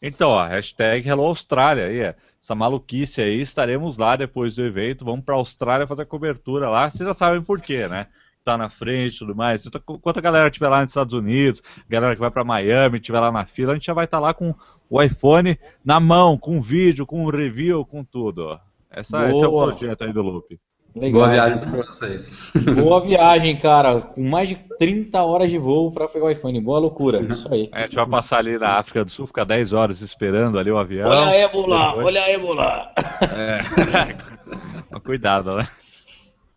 Então, ó, hashtag Hello Austrália aí, é. essa maluquice aí, estaremos lá depois do evento, vamos pra Austrália fazer a cobertura lá, vocês já sabem por quê, né? Tá na frente e tudo mais. Enquanto a galera estiver lá nos Estados Unidos, galera que vai para Miami, estiver lá na fila, a gente já vai estar tá lá com o iPhone na mão, com vídeo, com review, com tudo. Essa, esse é o projeto aí do Loop. Legal. Boa viagem para vocês. Boa viagem, cara. Com mais de 30 horas de voo para pegar o iPhone. Boa loucura. Isso aí. É, a gente vai passar ali na África do Sul, ficar 10 horas esperando ali o avião. Olha a ébola, depois... olha a ébola. É. Cuidado, né?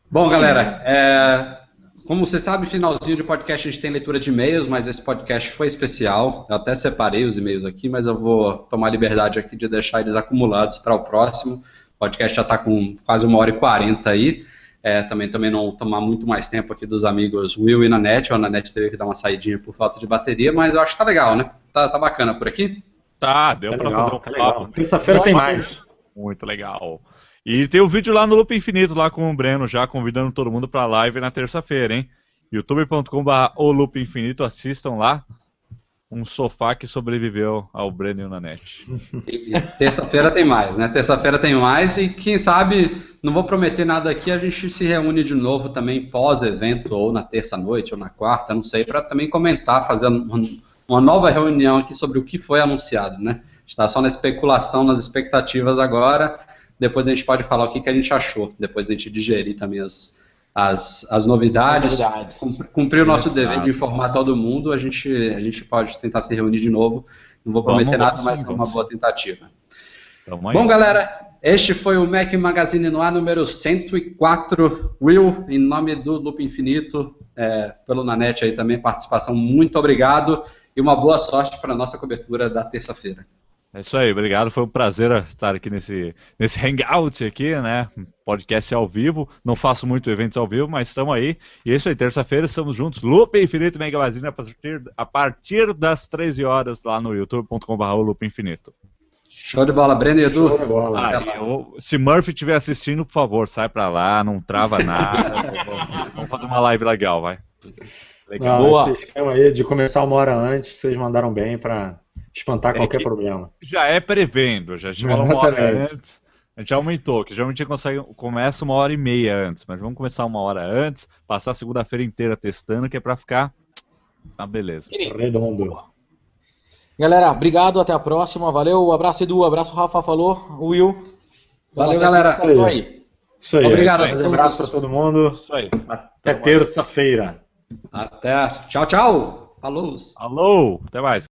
Bom, galera, é... Como você sabe, finalzinho de podcast a gente tem leitura de e-mails, mas esse podcast foi especial. Eu até separei os e-mails aqui, mas eu vou tomar liberdade aqui de deixar eles acumulados para o próximo. O podcast já está com quase uma hora e quarenta aí. É, também, também não tomar muito mais tempo aqui dos amigos Will e Nanete. A Nanete teve que dar uma saidinha por falta de bateria, mas eu acho que tá legal, né? Tá, tá bacana por aqui? Tá, deu tá para fazer um tá papo. Terça-feira tem mais. Muito legal. E tem o um vídeo lá no Loop Infinito, lá com o Breno, já convidando todo mundo pra live na terça-feira, hein? youtube.com.br o Loop Infinito, assistam lá. Um sofá que sobreviveu ao Breno na net. Terça-feira tem mais, né? Terça-feira tem mais e quem sabe, não vou prometer nada aqui, a gente se reúne de novo também pós-evento, ou na terça-noite, ou na quarta, não sei, para também comentar, fazer uma nova reunião aqui sobre o que foi anunciado, né? Está só na especulação, nas expectativas agora depois a gente pode falar o que, que a gente achou, depois a gente digerir também as, as, as novidades, novidades. cumprir o nosso Exato. dever de informar todo mundo, a gente, a gente pode tentar se reunir de novo. Não vou prometer vamos, nada, mas é uma boa tentativa. Bom, galera, este foi o Mac Magazine no ar número 104. Will, em nome do Loop Infinito, é, pelo Nanete aí também, participação, muito obrigado e uma boa sorte para a nossa cobertura da terça-feira. É isso aí, obrigado. Foi um prazer estar aqui nesse, nesse hangout aqui, né? Podcast ao vivo. Não faço muito eventos ao vivo, mas estamos aí. E é isso aí, terça-feira estamos juntos. Loop Infinito Mega Magazine a partir, a partir das 13 horas lá no youtube.com.br Loop Infinito. Show de bola, Breno e Edu. Show de bola. Ah, eu, se Murphy estiver assistindo, por favor, sai pra lá, não trava nada. Vamos fazer uma live legal, vai. Legal. Não, Boa. Esse esquema aí de começar uma hora antes, vocês mandaram bem para espantar é qualquer problema. Já é prevendo, já tinha uma hora antes. A gente já aumentou, que geralmente a gente consegue, começa uma hora e meia antes, mas vamos começar uma hora antes, passar a segunda-feira inteira testando, que é para ficar. Tá beleza. Redondo. Galera, obrigado, até a próxima. Valeu, um abraço Edu, um abraço Rafa falou, Will. Valeu, galera. Isso aí. Isso aí. Obrigado. Um abraço para todo mundo. Isso aí. Até terça-feira. Até. Tchau, tchau. Falou. Alô. Até mais.